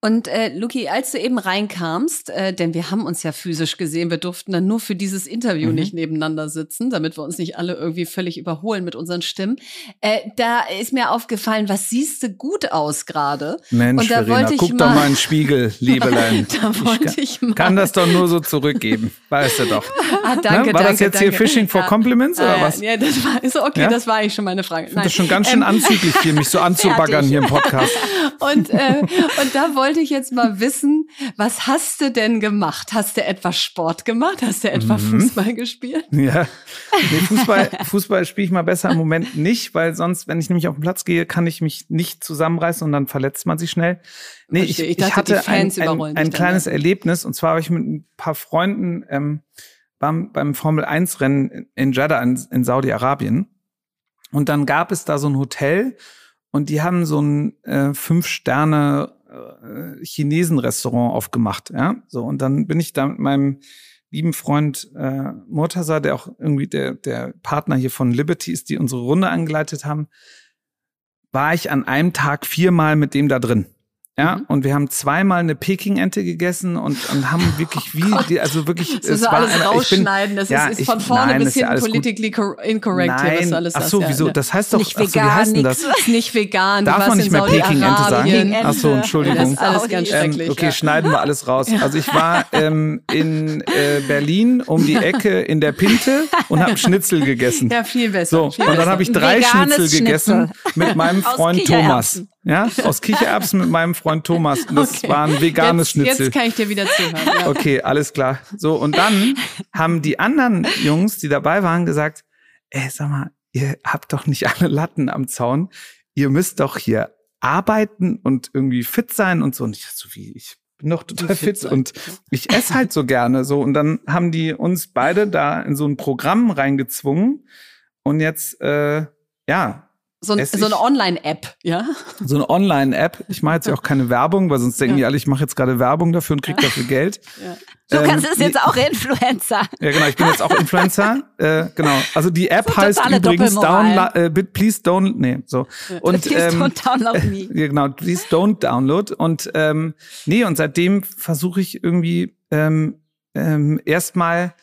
Und äh, Luki, als du eben reinkamst, äh, denn wir haben uns ja physisch gesehen, wir durften dann nur für dieses Interview mhm. nicht nebeneinander sitzen, damit wir uns nicht alle irgendwie völlig überholen mit unseren Stimmen. Äh, da ist mir aufgefallen, was siehst du gut aus gerade? Mensch, Und da Verena, wollte ich guck mal, doch mal in den Spiegel, Liebelein. da wollte ich, kann, ich mal. kann das doch nur so zurückgeben, weißt du doch. Ah, danke, ne? War danke, das jetzt danke. hier Fishing for. Compliments oder ah, was? Ja, das war so okay, ja? das war eigentlich schon meine Frage. Ich finde das schon ganz schön ähm, anzüglich hier, mich so anzubaggern hier im Podcast. Und, äh, und da wollte ich jetzt mal wissen, was hast du denn gemacht? Hast du etwa Sport gemacht? Hast du etwa mhm. Fußball gespielt? Ja, nee, Fußball, Fußball spiele ich mal besser im Moment nicht, weil sonst, wenn ich nämlich auf den Platz gehe, kann ich mich nicht zusammenreißen und dann verletzt man sich schnell. Nee, ich, ich, ich hatte ein, ein, ein kleines dann. Erlebnis und zwar habe ich mit ein paar Freunden ähm, beim, beim Formel 1 Rennen in Jeddah in, in Saudi-Arabien und dann gab es da so ein Hotel und die haben so ein äh, fünf Sterne äh, Chinesen-Restaurant aufgemacht. Ja, so und dann bin ich da mit meinem lieben Freund äh, Murtaza, der auch irgendwie der der Partner hier von Liberty ist, die unsere Runde angeleitet haben, war ich an einem Tag viermal mit dem da drin. Ja, mhm. und wir haben zweimal eine Peking-Ente gegessen und, und haben wirklich wie, oh die, also wirklich, das es war alles eine, rausschneiden, bin, das ja, ist, ist von vorne nein, bis hin politically incorrect nein. hier, was alles Ach so, wieso, das heißt doch, nicht vegan, ach so, wie heißt das? nicht vegan. Darf man nicht mehr Peking-Ente sagen? Ach so, Entschuldigung. Das ist alles ganz schrecklich. Ähm, okay, ja. schneiden wir alles raus. Also ich war ähm, in äh, Berlin um die Ecke in der Pinte und habe Schnitzel gegessen. Ja, viel besser. So, viel und dann habe ich drei Schnitzel gegessen mit meinem Freund Thomas. Ja, aus Kichererbsen mit meinem Freund Thomas. Das okay. war ein veganes jetzt, Schnitzel. Jetzt kann ich dir wieder zuhören. Ja. Okay, alles klar. So, und dann haben die anderen Jungs, die dabei waren, gesagt, ey, sag mal, ihr habt doch nicht alle Latten am Zaun. Ihr müsst doch hier arbeiten und irgendwie fit sein und so. Und ich so wie, ich bin doch total fit, fit und ich esse halt so gerne so. Und dann haben die uns beide da in so ein Programm reingezwungen. Und jetzt, äh, ja, so, ein, so eine Online-App, ja? So eine Online-App. Ich mache jetzt ja auch keine Werbung, weil sonst denken ja. die alle, ich mache jetzt gerade Werbung dafür und kriege dafür Geld. Ja. Du kannst ähm, es jetzt auch Influencer. Ja, genau, ich bin jetzt auch Influencer. äh, genau. Also die App so heißt übrigens download, äh, please don't, nee, so. Und, please ähm, don't download me. Ja, genau, please don't download. Und ähm, nee, und seitdem versuche ich irgendwie ähm, ähm, erstmal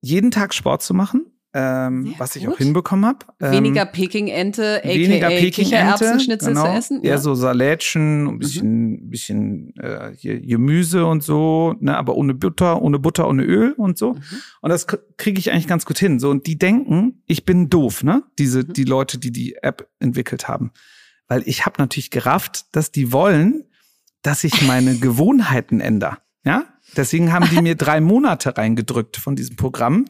jeden Tag Sport zu machen ähm, was ich gut. auch hinbekommen habe. Ähm, weniger Peking-Ente, weniger Peking Kichererbsenschnitzel genau. zu essen. Ja, so Salätchen, ein bisschen, mhm. bisschen äh, Gemüse und so, ne, aber ohne Butter, ohne Butter, ohne Öl und so. Mhm. Und das kriege ich eigentlich ganz gut hin. So und die denken, ich bin doof, ne? Diese mhm. die Leute, die die App entwickelt haben, weil ich habe natürlich gerafft, dass die wollen, dass ich meine Gewohnheiten ändere. Ja, deswegen haben die mir drei Monate reingedrückt von diesem Programm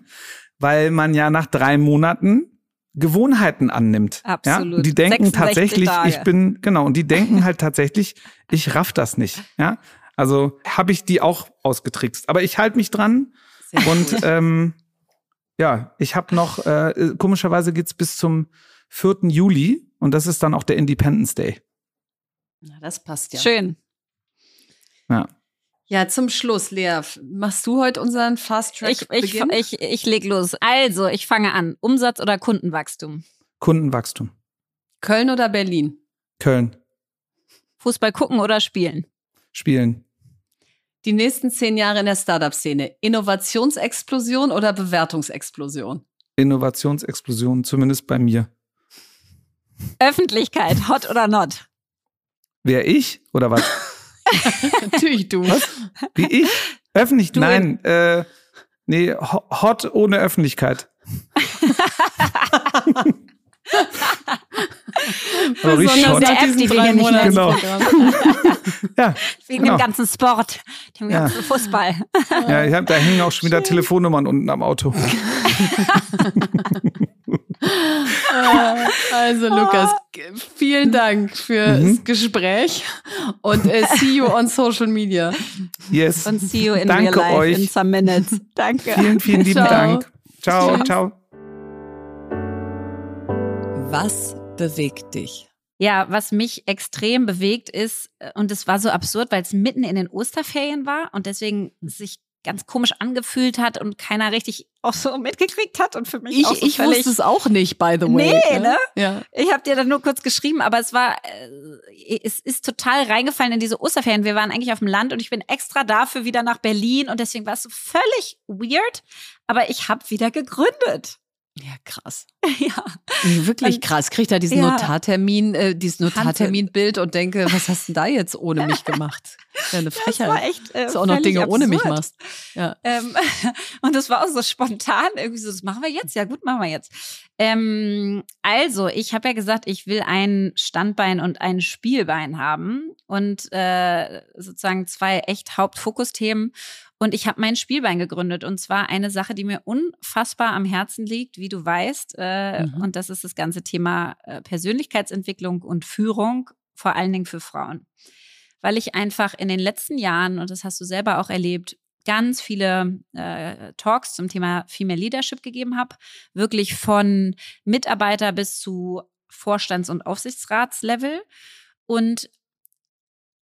weil man ja nach drei Monaten Gewohnheiten annimmt. Absolut. Ja? Und die denken tatsächlich, Tage. ich bin, genau, und die denken halt tatsächlich, ich raff das nicht. Ja. Also habe ich die auch ausgetrickst. Aber ich halte mich dran. Sehr und ähm, ja, ich habe noch, äh, komischerweise geht's bis zum 4. Juli und das ist dann auch der Independence Day. Na, das passt ja. Schön. Ja. Ja, zum Schluss, Lea, machst du heute unseren Fast Track? Ich, ich, ich, ich leg los. Also, ich fange an. Umsatz oder Kundenwachstum? Kundenwachstum. Köln oder Berlin? Köln. Fußball gucken oder spielen? Spielen. Die nächsten zehn Jahre in der Startup-Szene. Innovationsexplosion oder Bewertungsexplosion? Innovationsexplosion, zumindest bei mir. Öffentlichkeit, hot oder not? Wer ich oder was? Natürlich du. Was? Wie ich? Öffentlich? Du Nein, äh, nee, hot ohne Öffentlichkeit. Besonders der App, die wir hier nicht genau. ja, Wegen genau. dem ganzen Sport, dem ganzen ja. Fußball. Ja, ich hab, da hängen auch schon wieder Telefonnummern unten am Auto. also Lukas, vielen Dank fürs mhm. Gespräch und äh, see you on social media. Yes. Und see you in Danke real life euch. in some minutes. Danke. Vielen, vielen lieben ciao. Dank. Ciao, Tschüss. ciao. Was bewegt dich? Ja, was mich extrem bewegt ist, äh, und es war so absurd, weil es mitten in den Osterferien war und deswegen sich ganz komisch angefühlt hat und keiner richtig auch so mitgekriegt hat und für mich ich, auch so ich wusste es auch nicht by the way nee ne, Ja. ich habe dir dann nur kurz geschrieben aber es war äh, es ist total reingefallen in diese Osterferien wir waren eigentlich auf dem Land und ich bin extra dafür wieder nach Berlin und deswegen war es so völlig weird aber ich habe wieder gegründet ja, krass. ja. Wirklich krass. Kriegt da diesen ja. Notartermin, äh, dieses Notarterminbild und denke, was hast du da jetzt ohne mich gemacht? Ja, eine Frechheit. Das war echt, äh, Dass du auch noch Dinge absurd. ohne mich machst. Ja. Ähm, und das war auch so spontan. Irgendwie so, das machen wir jetzt. Ja, gut, machen wir jetzt. Ähm, also, ich habe ja gesagt, ich will ein Standbein und ein Spielbein haben und äh, sozusagen zwei echt Hauptfokusthemen. Und ich habe mein Spielbein gegründet. Und zwar eine Sache, die mir unfassbar am Herzen liegt, wie du weißt. Äh, mhm. Und das ist das ganze Thema äh, Persönlichkeitsentwicklung und Führung, vor allen Dingen für Frauen. Weil ich einfach in den letzten Jahren, und das hast du selber auch erlebt, ganz viele äh, Talks zum Thema Female Leadership gegeben habe. Wirklich von Mitarbeiter bis zu Vorstands- und Aufsichtsratslevel. Und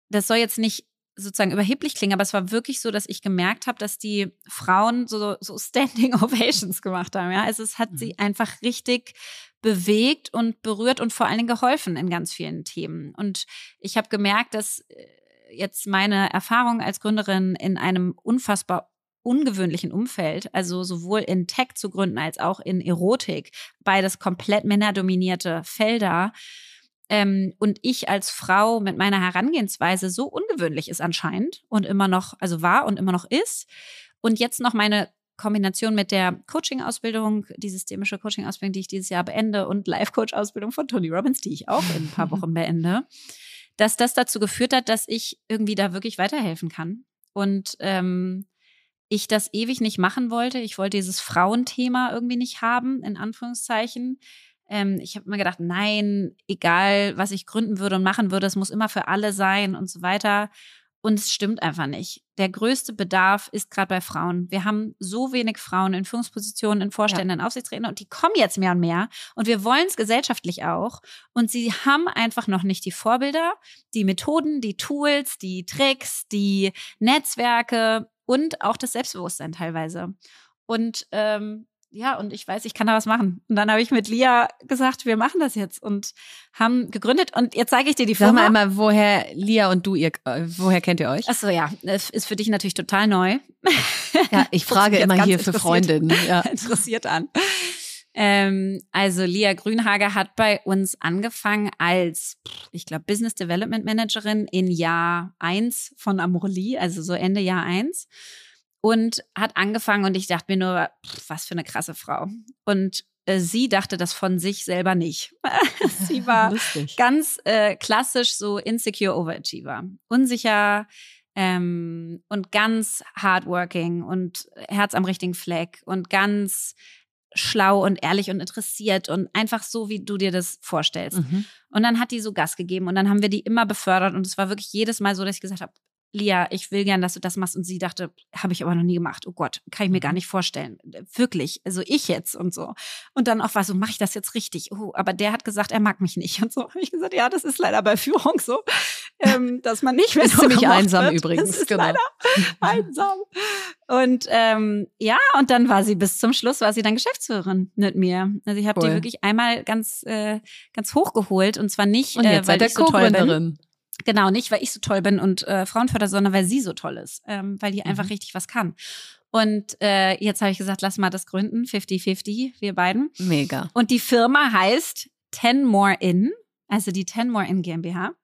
das soll jetzt nicht sozusagen überheblich klingen, aber es war wirklich so, dass ich gemerkt habe, dass die Frauen so, so Standing Ovations gemacht haben. Ja, also es hat mhm. sie einfach richtig bewegt und berührt und vor allen Dingen geholfen in ganz vielen Themen. Und ich habe gemerkt, dass äh, jetzt meine Erfahrung als Gründerin in einem unfassbar ungewöhnlichen Umfeld, also sowohl in Tech zu gründen als auch in Erotik, beides komplett männerdominierte Felder, ähm, und ich als Frau mit meiner Herangehensweise so ungewöhnlich ist anscheinend und immer noch, also war und immer noch ist. Und jetzt noch meine Kombination mit der Coaching-Ausbildung, die systemische Coaching-Ausbildung, die ich dieses Jahr beende und Life-Coach-Ausbildung von Tony Robbins, die ich auch in ein paar Wochen beende, dass das dazu geführt hat, dass ich irgendwie da wirklich weiterhelfen kann. Und ähm, ich das ewig nicht machen wollte. Ich wollte dieses Frauenthema irgendwie nicht haben, in Anführungszeichen. Ähm, ich habe immer gedacht, nein, egal, was ich gründen würde und machen würde, es muss immer für alle sein und so weiter. Und es stimmt einfach nicht. Der größte Bedarf ist gerade bei Frauen. Wir haben so wenig Frauen in Führungspositionen, in Vorständen, ja. in Aufsichtsräten und die kommen jetzt mehr und mehr. Und wir wollen es gesellschaftlich auch. Und sie haben einfach noch nicht die Vorbilder, die Methoden, die Tools, die Tricks, die Netzwerke und auch das Selbstbewusstsein teilweise. Und ähm, ja, und ich weiß, ich kann da was machen. Und dann habe ich mit Lia gesagt, wir machen das jetzt und haben gegründet. Und jetzt zeige ich dir die Firma. Sag mal einmal, woher Lia und du, ihr, äh, woher kennt ihr euch? Ach so, ja, das ist für dich natürlich total neu. Ja, ich frage immer hier für Freundinnen. Ja. Interessiert an. Ähm, also Lia Grünhager hat bei uns angefangen als, ich glaube, Business Development Managerin in Jahr eins von Amorelie, also so Ende Jahr eins und hat angefangen und ich dachte mir nur, pff, was für eine krasse Frau. Und äh, sie dachte das von sich selber nicht. sie war ganz äh, klassisch so insecure Overachiever, unsicher ähm, und ganz hardworking und Herz am richtigen Fleck und ganz schlau und ehrlich und interessiert und einfach so, wie du dir das vorstellst. Mhm. Und dann hat die so Gas gegeben und dann haben wir die immer befördert und es war wirklich jedes Mal so, dass ich gesagt habe, Lia, ich will gern, dass du das machst. Und sie dachte, habe ich aber noch nie gemacht. Oh Gott, kann ich mir gar mhm. nicht vorstellen. Wirklich, also ich jetzt und so. Und dann auch war so, mache ich das jetzt richtig? Oh, aber der hat gesagt, er mag mich nicht. Und so habe ich gesagt, ja, das ist leider bei Führung so, ähm, dass man nicht mehr ist ziemlich einsam wird. übrigens. Das ist genau. leider einsam. Und ähm, ja, und dann war sie bis zum Schluss, war sie dann Geschäftsführerin mit mir. Also ich habe cool. die wirklich einmal ganz, äh, ganz hochgeholt und zwar nicht, und jetzt äh, weil ich so toll bin. Genau, nicht, weil ich so toll bin und äh, Frauenförder, sondern weil sie so toll ist, ähm, weil die mhm. einfach richtig was kann. Und äh, jetzt habe ich gesagt, lass mal das gründen, 50-50, wir beiden. Mega. Und die Firma heißt Ten More In, also die Ten More In GmbH.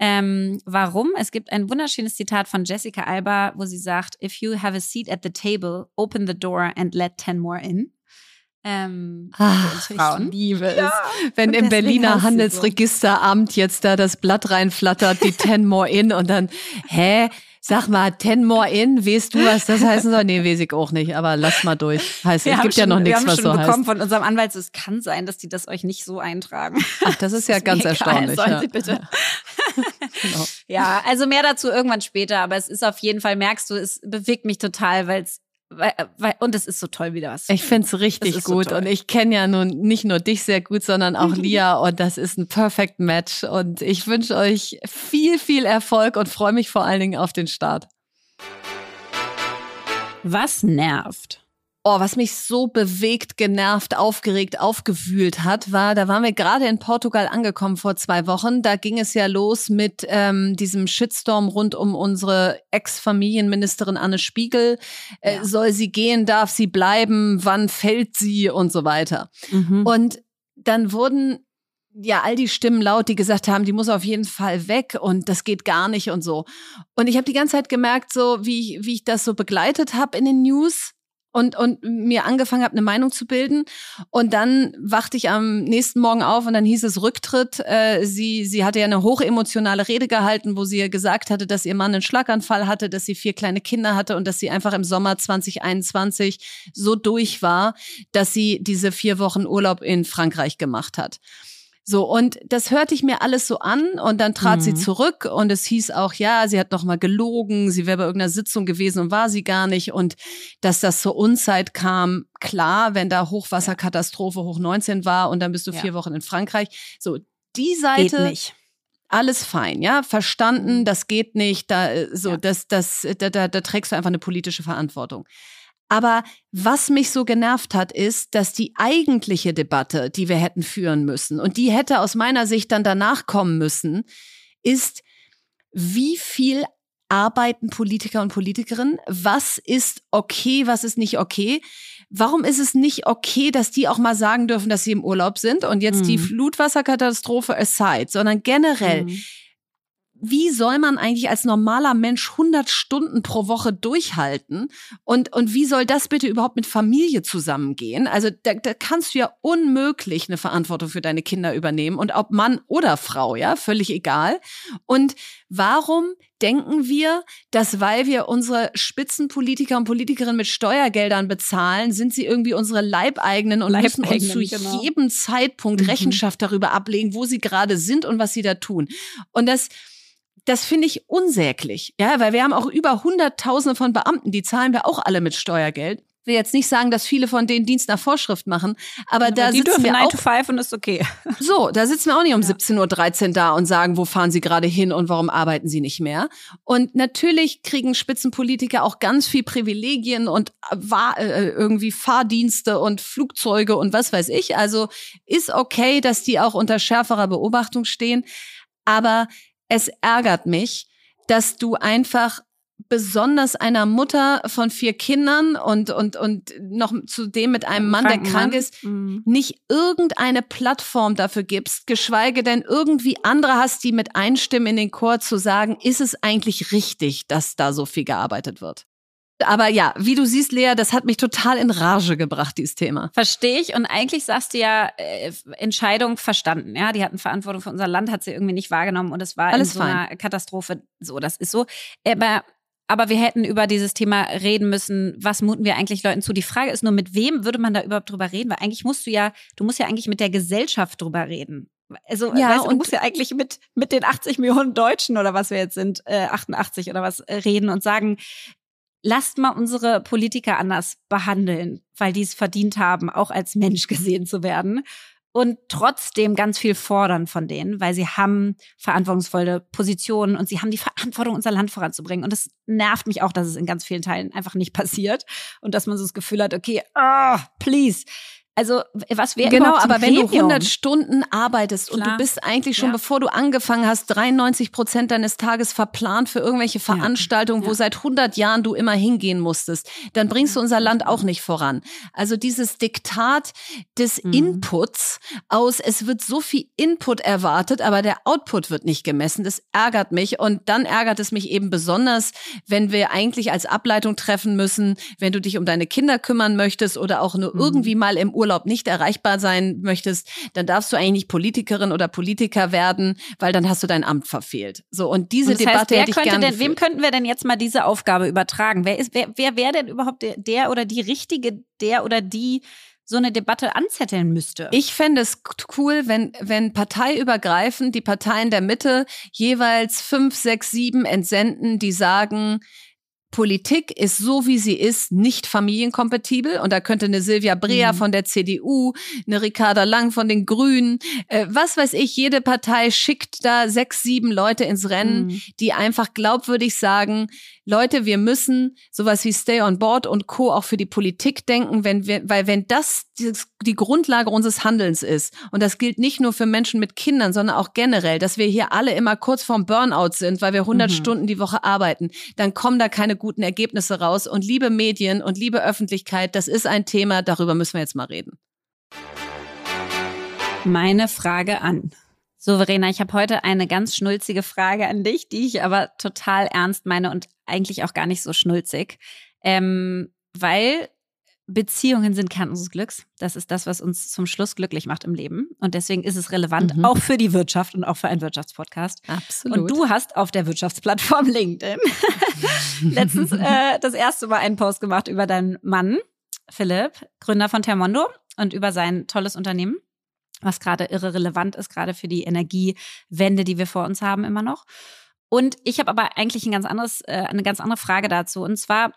Ähm, warum? Es gibt ein wunderschönes Zitat von Jessica Alba, wo sie sagt, If you have a seat at the table, open the door and let ten more in. Ähm, Ach, ich liebe es. Ja, Wenn im Berliner Handelsregisteramt jetzt da das Blatt reinflattert, die Ten More In und dann, hä? Sag mal, Ten More In, weißt du, was das heißen soll? Nee, weiß ich auch nicht, aber lass mal durch. Heißt, es gibt schon, ja noch nichts, was so heißt. Wir haben schon bekommen von unserem Anwalt, es kann sein, dass die das euch nicht so eintragen. Ach, das ist ja ganz erstaunlich. Sollen ja. Sie bitte. genau. Ja, also mehr dazu irgendwann später, aber es ist auf jeden Fall, merkst du, es bewegt mich total, weil es weil, weil, und es ist so toll wie das. Ich find's richtig gut so und ich kenne ja nun nicht nur dich sehr gut, sondern auch Lia und das ist ein perfect Match und ich wünsche euch viel, viel Erfolg und freue mich vor allen Dingen auf den Start. Was nervt? Oh, was mich so bewegt, genervt, aufgeregt, aufgewühlt hat, war, da waren wir gerade in Portugal angekommen vor zwei Wochen. Da ging es ja los mit ähm, diesem Shitstorm rund um unsere Ex-Familienministerin Anne Spiegel. Äh, ja. Soll sie gehen, darf sie bleiben, wann fällt sie und so weiter. Mhm. Und dann wurden ja all die Stimmen laut, die gesagt haben, die muss auf jeden Fall weg und das geht gar nicht und so. Und ich habe die ganze Zeit gemerkt, so wie wie ich das so begleitet habe in den News und, und mir angefangen habe, eine Meinung zu bilden. Und dann wachte ich am nächsten Morgen auf und dann hieß es Rücktritt. Äh, sie, sie hatte ja eine hochemotionale Rede gehalten, wo sie gesagt hatte, dass ihr Mann einen Schlaganfall hatte, dass sie vier kleine Kinder hatte und dass sie einfach im Sommer 2021 so durch war, dass sie diese vier Wochen Urlaub in Frankreich gemacht hat. So, und das hörte ich mir alles so an und dann trat mhm. sie zurück und es hieß auch, ja, sie hat nochmal gelogen, sie wäre bei irgendeiner Sitzung gewesen und war sie gar nicht und dass das zur Unzeit kam, klar, wenn da Hochwasserkatastrophe hoch 19 war und dann bist du ja. vier Wochen in Frankreich. So, die Seite. Alles fein, ja, verstanden, mhm. das geht nicht, da, äh, so, ja. das, das, da, da, da trägst du einfach eine politische Verantwortung. Aber was mich so genervt hat, ist, dass die eigentliche Debatte, die wir hätten führen müssen, und die hätte aus meiner Sicht dann danach kommen müssen, ist, wie viel arbeiten Politiker und Politikerinnen? Was ist okay, was ist nicht okay? Warum ist es nicht okay, dass die auch mal sagen dürfen, dass sie im Urlaub sind und jetzt mhm. die Flutwasserkatastrophe aside, sondern generell, mhm wie soll man eigentlich als normaler Mensch 100 Stunden pro Woche durchhalten? Und, und wie soll das bitte überhaupt mit Familie zusammengehen? Also da, da kannst du ja unmöglich eine Verantwortung für deine Kinder übernehmen und ob Mann oder Frau, ja, völlig egal. Und warum denken wir, dass weil wir unsere Spitzenpolitiker und Politikerinnen mit Steuergeldern bezahlen, sind sie irgendwie unsere Leibeigenen und müssen uns zu genau. jedem Zeitpunkt mhm. Rechenschaft darüber ablegen, wo sie gerade sind und was sie da tun. Und das das finde ich unsäglich, ja, weil wir haben auch über Hunderttausende von Beamten, die zahlen wir auch alle mit Steuergeld. will jetzt nicht sagen, dass viele von denen Dienst nach Vorschrift machen, aber da die sitzen wir 9 auch, to 5 und ist okay. so, da sitzen wir auch nicht um Ja. 17.13 Uhr da und sagen, wo fahren sie gerade hin und warum arbeiten sie nicht mehr. Und natürlich kriegen Spitzenpolitiker auch ganz viel Privilegien und äh, äh, irgendwie Fahrdienste und Flugzeuge und was weiß ich. Also ist okay, dass die auch unter schärferer Beobachtung stehen. Aber es ärgert mich, dass du einfach besonders einer Mutter von vier Kindern und, und, und noch zudem mit einem Mann, der krank Mann. ist, Mhm. nicht irgendeine Plattform dafür gibst, geschweige denn irgendwie andere hast, die mit einstimmen in den Chor zu sagen, ist es eigentlich richtig, dass da so viel gearbeitet wird? Aber ja, wie du siehst, Lea, das hat mich total in Rage gebracht, dieses Thema. Verstehe ich. Und eigentlich sagst du ja, äh, Entscheidung verstanden. Ja, die hatten Verantwortung für unser Land, hat sie irgendwie nicht wahrgenommen und es war Alles in so fein. einer Katastrophe. So, das ist so. Aber, aber wir hätten über dieses Thema reden müssen. Was muten wir eigentlich Leuten zu? Die Frage ist nur, mit wem würde man da überhaupt drüber reden? Weil eigentlich musst du ja, du musst ja eigentlich mit der Gesellschaft drüber reden. Also, Ja, weißt du, du musst ja eigentlich mit, mit den 80 Millionen Deutschen oder was wir jetzt sind, äh, 88 oder was, äh, reden und sagen, lasst mal unsere Politiker anders behandeln, weil die es verdient haben, auch als Mensch gesehen zu werden. Und trotzdem ganz viel fordern von denen, weil sie haben verantwortungsvolle Positionen und sie haben die Verantwortung, unser Land voranzubringen. Und es nervt mich auch, dass es in ganz vielen Teilen einfach nicht passiert und dass man so das Gefühl hat, okay, ah, please. Also, was wäre Genau, aber wenn du Gremium? 100 Stunden arbeitest und Klar. du bist eigentlich schon, Ja. bevor du angefangen hast, 93 Prozent deines Tages verplant für irgendwelche Veranstaltungen, wo Ja. seit 100 Jahren du immer hingehen musstest, dann bringst du unser Land auch nicht voran. Also dieses Diktat des Mhm. Inputs aus, es wird so viel Input erwartet, aber der Output wird nicht gemessen, das ärgert mich und dann ärgert es mich eben besonders, wenn wir eigentlich als Ableitung treffen müssen, wenn du dich um deine Kinder kümmern möchtest oder auch nur Mhm. irgendwie mal im Urlaub nicht erreichbar sein möchtest, dann darfst du eigentlich nicht Politikerin oder Politiker werden, weil dann hast du dein Amt verfehlt. So und diese Und das Debatte heißt, wer hätte ich könnte gerne denn, wem könnten wir denn jetzt mal diese Aufgabe übertragen? Wer ist, wer, wer wäre denn überhaupt der, der oder die richtige, der oder die so eine Debatte anzetteln müsste? Ich fände es cool, wenn, wenn parteiübergreifend die Parteien der Mitte jeweils fünf, sechs, sieben entsenden, die sagen, Politik ist so wie sie ist nicht familienkompatibel und da könnte eine Silvia Brea Mhm. von der CDU, eine Ricarda Lang von den Grünen, äh, was weiß ich, jede Partei schickt da sechs, sieben Leute ins Rennen, Mhm. die einfach glaubwürdig sagen, Leute, wir müssen sowas wie Stay on Board und Co. auch für die Politik denken, wenn wir, weil wenn das die Grundlage unseres Handelns ist, und das gilt nicht nur für Menschen mit Kindern, sondern auch generell, dass wir hier alle immer kurz vorm Burnout sind, weil wir 100 Mhm. Stunden die Woche arbeiten, dann kommen da keine guten Ergebnisse raus. Und liebe Medien und liebe Öffentlichkeit, das ist ein Thema, darüber müssen wir jetzt mal reden. Meine Frage an. So, ich habe heute eine ganz schnulzige Frage an dich, die ich aber total ernst meine und eigentlich auch gar nicht so schnulzig. Ähm, weil Beziehungen sind Kern unseres Glücks. Das ist das, was uns zum Schluss glücklich macht im Leben. Und deswegen ist es relevant, Mhm. auch für die Wirtschaft und auch für einen Wirtschaftspodcast. Absolut. Und du hast auf der Wirtschaftsplattform LinkedIn letztens äh, das erste Mal einen Post gemacht über deinen Mann, Philipp, Gründer von Termondo und über sein tolles Unternehmen, was gerade irre relevant ist, gerade für die Energiewende, die wir vor uns haben immer noch. Und ich habe aber eigentlich ein ganz anderes, äh, eine ganz andere Frage dazu. Und zwar,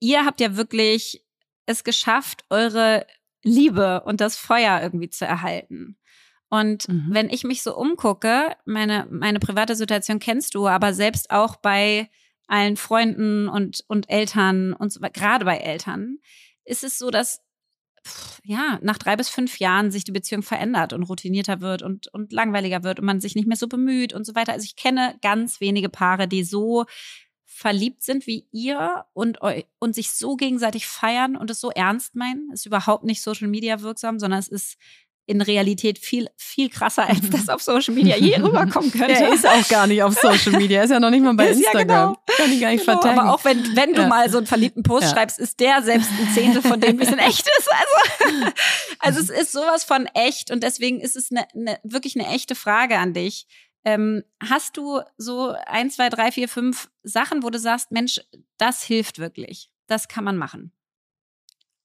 ihr habt ja wirklich es geschafft, eure Liebe und das Feuer irgendwie zu erhalten. Und Mhm. wenn ich mich so umgucke, meine, meine private Situation kennst du, aber selbst auch bei allen Freunden und, und Eltern und so, gerade bei Eltern, ist es so, dass ja, nach drei bis fünf Jahren sich die Beziehung verändert und routinierter wird und, und langweiliger wird und man sich nicht mehr so bemüht und so weiter. Also ich kenne ganz wenige Paare, die so verliebt sind wie ihr und, und sich so gegenseitig feiern und es so ernst meinen. Ist überhaupt nicht Social Media wirksam, sondern es ist in Realität viel, viel krasser, als das auf Social Media je rüberkommen könnte. Der ist auch gar nicht auf Social Media, ist ja noch nicht mal bei Ist ja Instagram. genau. Kann ich gar nicht Genau, verteidigen. aber auch wenn, wenn du Ja. mal so einen verliebten Post Ja. schreibst, ist der selbst ein Zehntel von dem, wie es in echt ist. Also, also es ist sowas von echt und deswegen ist es eine, eine, wirklich eine echte Frage an dich. Ähm, hast du so ein, zwei, drei, vier, fünf Sachen, wo du sagst, Mensch, das hilft wirklich. Das kann man machen.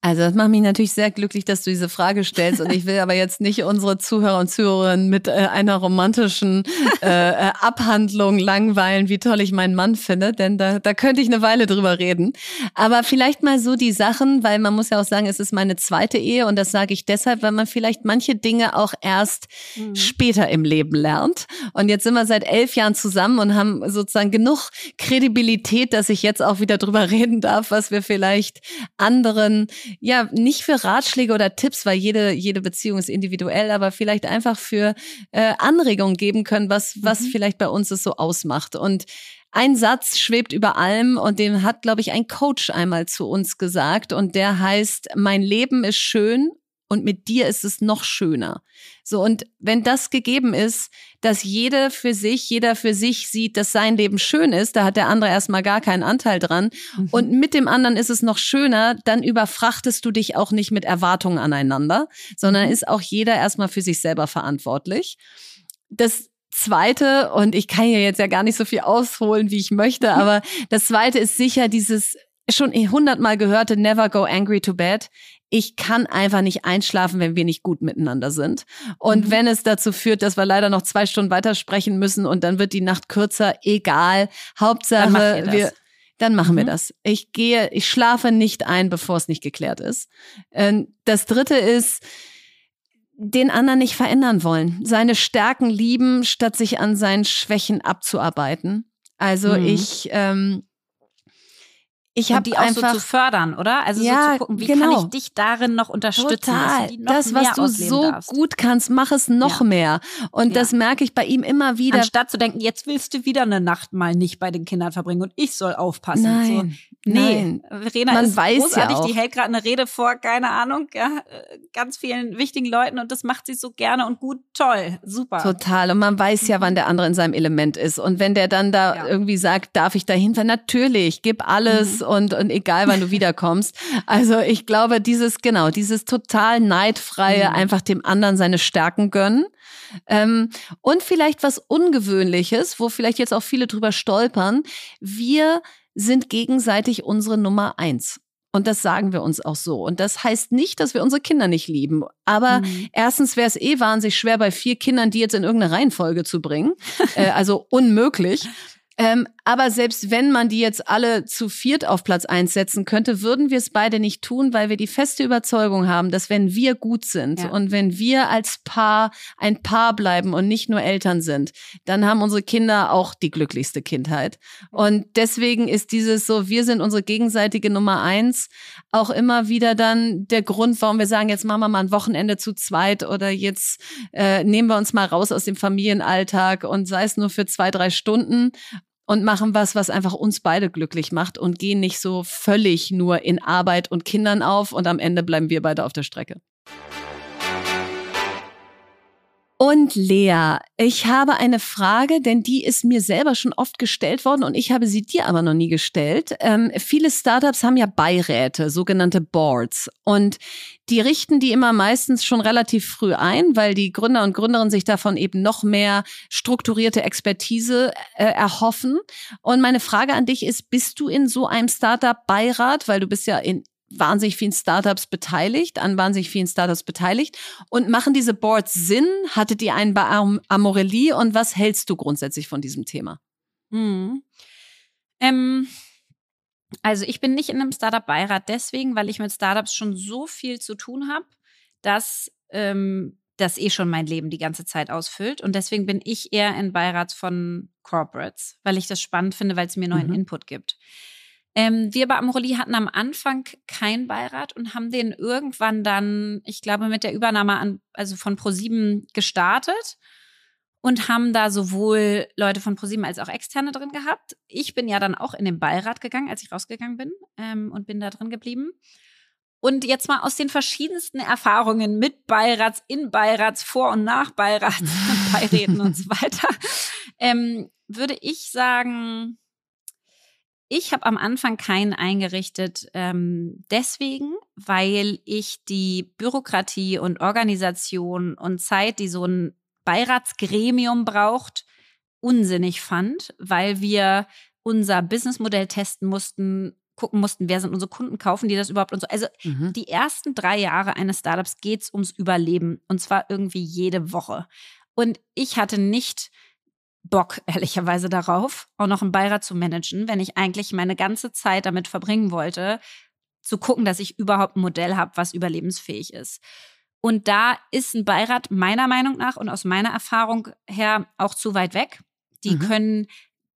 Also das macht mich natürlich sehr glücklich, dass du diese Frage stellst. Und ich will aber jetzt nicht unsere Zuhörer und Zuhörerinnen mit äh, einer romantischen äh, äh, Abhandlung langweilen, wie toll ich meinen Mann finde, denn da, da könnte ich eine Weile drüber reden. Aber vielleicht mal so die Sachen, weil man muss ja auch sagen, es ist meine zweite Ehe und das sage ich deshalb, weil man vielleicht manche Dinge auch erst mhm. später im Leben lernt. Und jetzt sind wir seit elf Jahren zusammen und haben sozusagen genug Kredibilität, dass ich jetzt auch wieder drüber reden darf, was wir vielleicht anderen ja, nicht für Ratschläge oder Tipps, weil jede, jede Beziehung ist individuell, aber vielleicht einfach für äh, Anregungen geben können, was, was mhm. vielleicht bei uns es so ausmacht. Und ein Satz schwebt über allem und den hat, glaube ich, ein Coach einmal zu uns gesagt und der heißt, mein Leben ist schön und mit dir ist es noch schöner. So, und wenn das gegeben ist, dass jede für sich, jeder für sich sieht, dass sein Leben schön ist, da hat der andere erstmal gar keinen Anteil dran. Mhm. Und mit dem anderen ist es noch schöner, dann überfrachtest du dich auch nicht mit Erwartungen aneinander, sondern mhm. ist auch jeder erstmal für sich selber verantwortlich. Das Zweite, und ich kann hier jetzt ja gar nicht so viel ausholen, wie ich möchte, aber das Zweite ist sicher dieses schon hundertmal gehörte Never go angry to bed ich kann einfach nicht einschlafen, wenn wir nicht gut miteinander sind. Und mhm. wenn es dazu führt, dass wir leider noch zwei Stunden weitersprechen müssen und dann wird die Nacht kürzer, egal. Hauptsache, dann wir, dann machen mhm. wir das. Ich gehe, ich schlafe nicht ein, bevor es nicht geklärt ist. Ähm, das dritte ist, den anderen nicht verändern wollen. Seine Stärken lieben, statt sich an seinen Schwächen abzuarbeiten. Also mhm. ich, ähm, ich habe die auch einfach, so zu fördern, oder? Also ja, so zu gucken, wie genau. kann ich dich darin noch unterstützen? Total. Noch das, was du so darfst. gut kannst, mach es noch ja. mehr. Und ja. das merke ich bei ihm immer wieder. Anstatt zu denken, jetzt willst du wieder eine Nacht mal nicht bei den Kindern verbringen und ich soll aufpassen. Nein. So. Nee, Nein. Verena Man ist weiß großartig, ja auch. die hält gerade eine Rede vor, keine Ahnung, ja, ganz vielen wichtigen Leuten und das macht sie so gerne und gut, toll, super. Total. Und man weiß ja, wann der andere in seinem Element ist. Und wenn der dann da irgendwie sagt, darf ich da hinfahren? Natürlich, gib alles mhm. Und, und egal, wann du wiederkommst. Also ich glaube, dieses, genau, dieses total neidfreie, mhm. einfach dem anderen seine Stärken gönnen. Ähm, und vielleicht was Ungewöhnliches, wo vielleicht jetzt auch viele drüber stolpern. Wir sind gegenseitig unsere Nummer eins. Und das sagen wir uns auch so. Und das heißt nicht, dass wir unsere Kinder nicht lieben. Aber mhm. erstens wäre es eh wahnsinnig schwer, bei vier Kindern die jetzt in irgendeine Reihenfolge zu bringen. äh, also unmöglich. Ähm, aber selbst wenn man die jetzt alle zu viert auf Platz eins setzen könnte, würden wir es beide nicht tun, weil wir die feste Überzeugung haben, dass wenn wir gut sind ja. und wenn wir als Paar ein Paar bleiben und nicht nur Eltern sind, dann haben unsere Kinder auch die glücklichste Kindheit. Und deswegen ist dieses so, wir sind unsere gegenseitige Nummer eins, auch immer wieder dann der Grund, warum wir sagen, jetzt machen wir mal ein Wochenende zu zweit oder jetzt äh, nehmen wir uns mal raus aus dem Familienalltag und sei es nur für zwei, drei Stunden und machen was, was einfach uns beide glücklich macht und gehen nicht so völlig nur in Arbeit und Kindern auf und am Ende bleiben wir beide auf der Strecke. Und Lea, ich habe eine Frage, denn die ist mir selber schon oft gestellt worden und ich habe sie dir aber noch nie gestellt. Ähm, viele Startups haben ja Beiräte, sogenannte Boards. Und die richten die immer meistens schon relativ früh ein, weil die Gründer und Gründerinnen sich davon eben noch mehr strukturierte Expertise äh, erhoffen. Und meine Frage an dich ist, bist du in so einem Startup-Beirat, weil du bist ja in wahnsinnig vielen Startups beteiligt, an wahnsinnig vielen Startups beteiligt. Und machen diese Boards Sinn? Hattet ihr einen bei Amorelie und was hältst du grundsätzlich von diesem Thema? Hm. Ähm, also ich bin nicht in einem Startup-Beirat deswegen, weil ich mit Startups schon so viel zu tun habe, dass ähm, das eh schon mein Leben die ganze Zeit ausfüllt. Und deswegen bin ich eher in Beirats von Corporates, weil ich das spannend finde, weil es mir neuen mhm. Input gibt. Ähm, wir bei Amorelie hatten am Anfang keinen Beirat und haben den irgendwann dann, ich glaube, mit der Übernahme an, also von ProSieben gestartet und haben da sowohl Leute von ProSieben als auch Externe drin gehabt. Ich bin ja dann auch in den Beirat gegangen, als ich rausgegangen bin ähm, und bin da drin geblieben. Und jetzt mal aus den verschiedensten Erfahrungen mit Beirats, in Beirats, vor und nach Beirats, Beiräten und so weiter, ähm, würde ich sagen, ich habe am Anfang keinen eingerichtet, ähm, deswegen, weil ich die Bürokratie und Organisation und Zeit, die so ein Beiratsgremium braucht, unsinnig fand, weil wir unser Businessmodell testen mussten, gucken mussten, wer sind unsere Kunden, kaufen die das überhaupt und so. Also Mhm. die ersten drei Jahre eines Startups geht's ums Überleben und zwar irgendwie jede Woche. Und ich hatte nicht Bock, ehrlicherweise, darauf, auch noch einen Beirat zu managen, wenn ich eigentlich meine ganze Zeit damit verbringen wollte, zu gucken, dass ich überhaupt ein Modell habe, was überlebensfähig ist. Und da ist ein Beirat meiner Meinung nach und aus meiner Erfahrung her auch zu weit weg. Die Mhm. können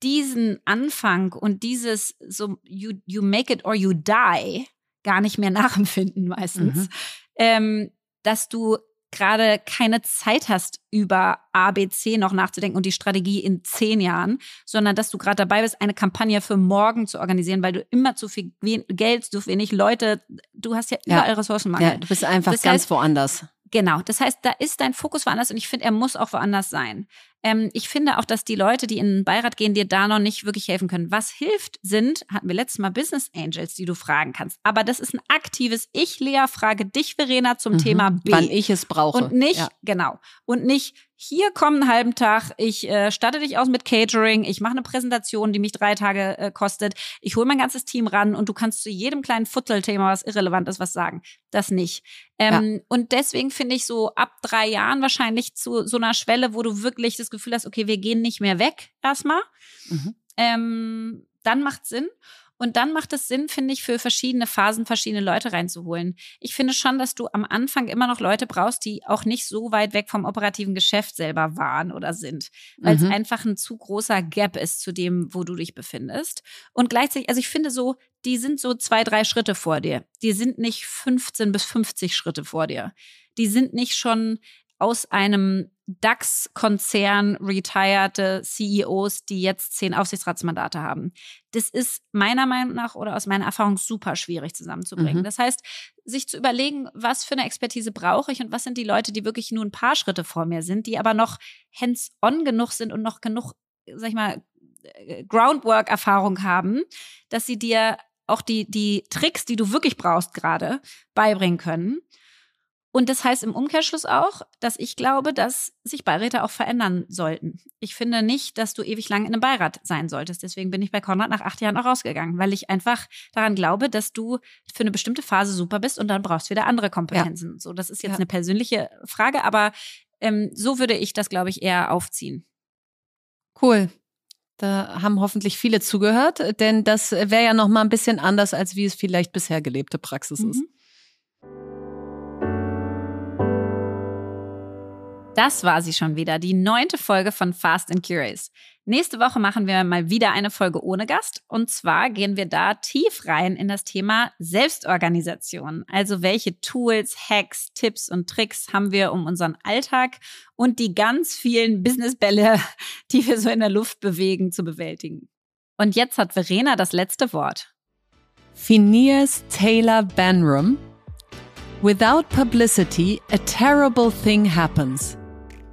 diesen Anfang und dieses so you, you make it or you die gar nicht mehr nachempfinden meistens. Mhm. Ähm, dass du gerade keine Zeit hast, über ABC noch nachzudenken und die Strategie in zehn Jahren, sondern dass du gerade dabei bist, eine Kampagne für morgen zu organisieren, weil du immer zu viel Geld, zu wenig Leute, du hast ja Ja. überall Ressourcenmangel. Ja, du bist einfach Das ganz heißt- woanders. Genau, das heißt, da ist dein Fokus woanders und ich finde, er muss auch woanders sein. Ähm, ich finde auch, dass die Leute, die in den Beirat gehen, dir da noch nicht wirklich helfen können. Was hilft, sind, hatten wir letztes Mal Business Angels, die du fragen kannst. Aber das ist ein aktives Ich, Lea, frage dich, Verena, zum Mhm. Thema B. Wann ich es brauche. Und nicht, Ja. genau. Und nicht, hier komm einen halben Tag, ich äh, statte dich aus mit Catering, ich mache eine Präsentation, die mich drei Tage äh, kostet, ich hole mein ganzes Team ran und du kannst zu jedem kleinen Futzelthema, was irrelevant ist, was sagen. Das nicht. Ähm, Und deswegen finde ich so ab drei Jahren wahrscheinlich zu so einer Schwelle, wo du wirklich das Gefühl hast, okay, wir gehen nicht mehr weg erstmal. Mhm. Ähm, dann macht Sinn. Und dann macht es Sinn, finde ich, für verschiedene Phasen verschiedene Leute reinzuholen. Ich finde schon, dass du am Anfang immer noch Leute brauchst, die auch nicht so weit weg vom operativen Geschäft selber waren oder sind, weil es Mhm. einfach ein zu großer Gap ist zu dem, wo du dich befindest. Und gleichzeitig, also ich finde so, die sind so zwei, drei Schritte vor dir. Die sind nicht 15 bis 50 Schritte vor dir. Die sind nicht schon aus einem DAX-Konzern retired CEOs, die jetzt zehn Aufsichtsratsmandate haben. Das ist meiner Meinung nach oder aus meiner Erfahrung super schwierig zusammenzubringen. Mhm. Das heißt, sich zu überlegen, was für eine Expertise brauche ich und was sind die Leute, die wirklich nur ein paar Schritte vor mir sind, die aber noch hands-on genug sind und noch genug, sag ich mal, äh, Groundwork-Erfahrung haben, dass sie dir auch die, die Tricks, die du wirklich brauchst gerade, beibringen können. Und das heißt im Umkehrschluss auch, dass ich glaube, dass sich Beiräte auch verändern sollten. Ich finde nicht, dass du ewig lang in einem Beirat sein solltest. Deswegen bin ich bei Konrad nach acht Jahren auch rausgegangen, weil ich einfach daran glaube, dass du für eine bestimmte Phase super bist und dann brauchst du wieder andere Kompetenzen. So, das ist jetzt Ja. eine persönliche Frage, aber ähm, so würde ich das, glaube ich, eher aufziehen. Cool. Da haben hoffentlich viele zugehört, denn das wäre ja noch mal ein bisschen anders, als wie es vielleicht bisher gelebte Praxis ist. Das war sie schon wieder, die neunte Folge von Fast and Curious. Nächste Woche machen wir mal wieder eine Folge ohne Gast. Und zwar gehen wir da tief rein in das Thema Selbstorganisation. Also welche Tools, Hacks, Tipps und Tricks haben wir, um unseren Alltag und die ganz vielen Businessbälle, die wir so in der Luft bewegen, zu bewältigen. Und jetzt hat Verena das letzte Wort. Phineas Taylor Banram. Without publicity, a terrible thing happens.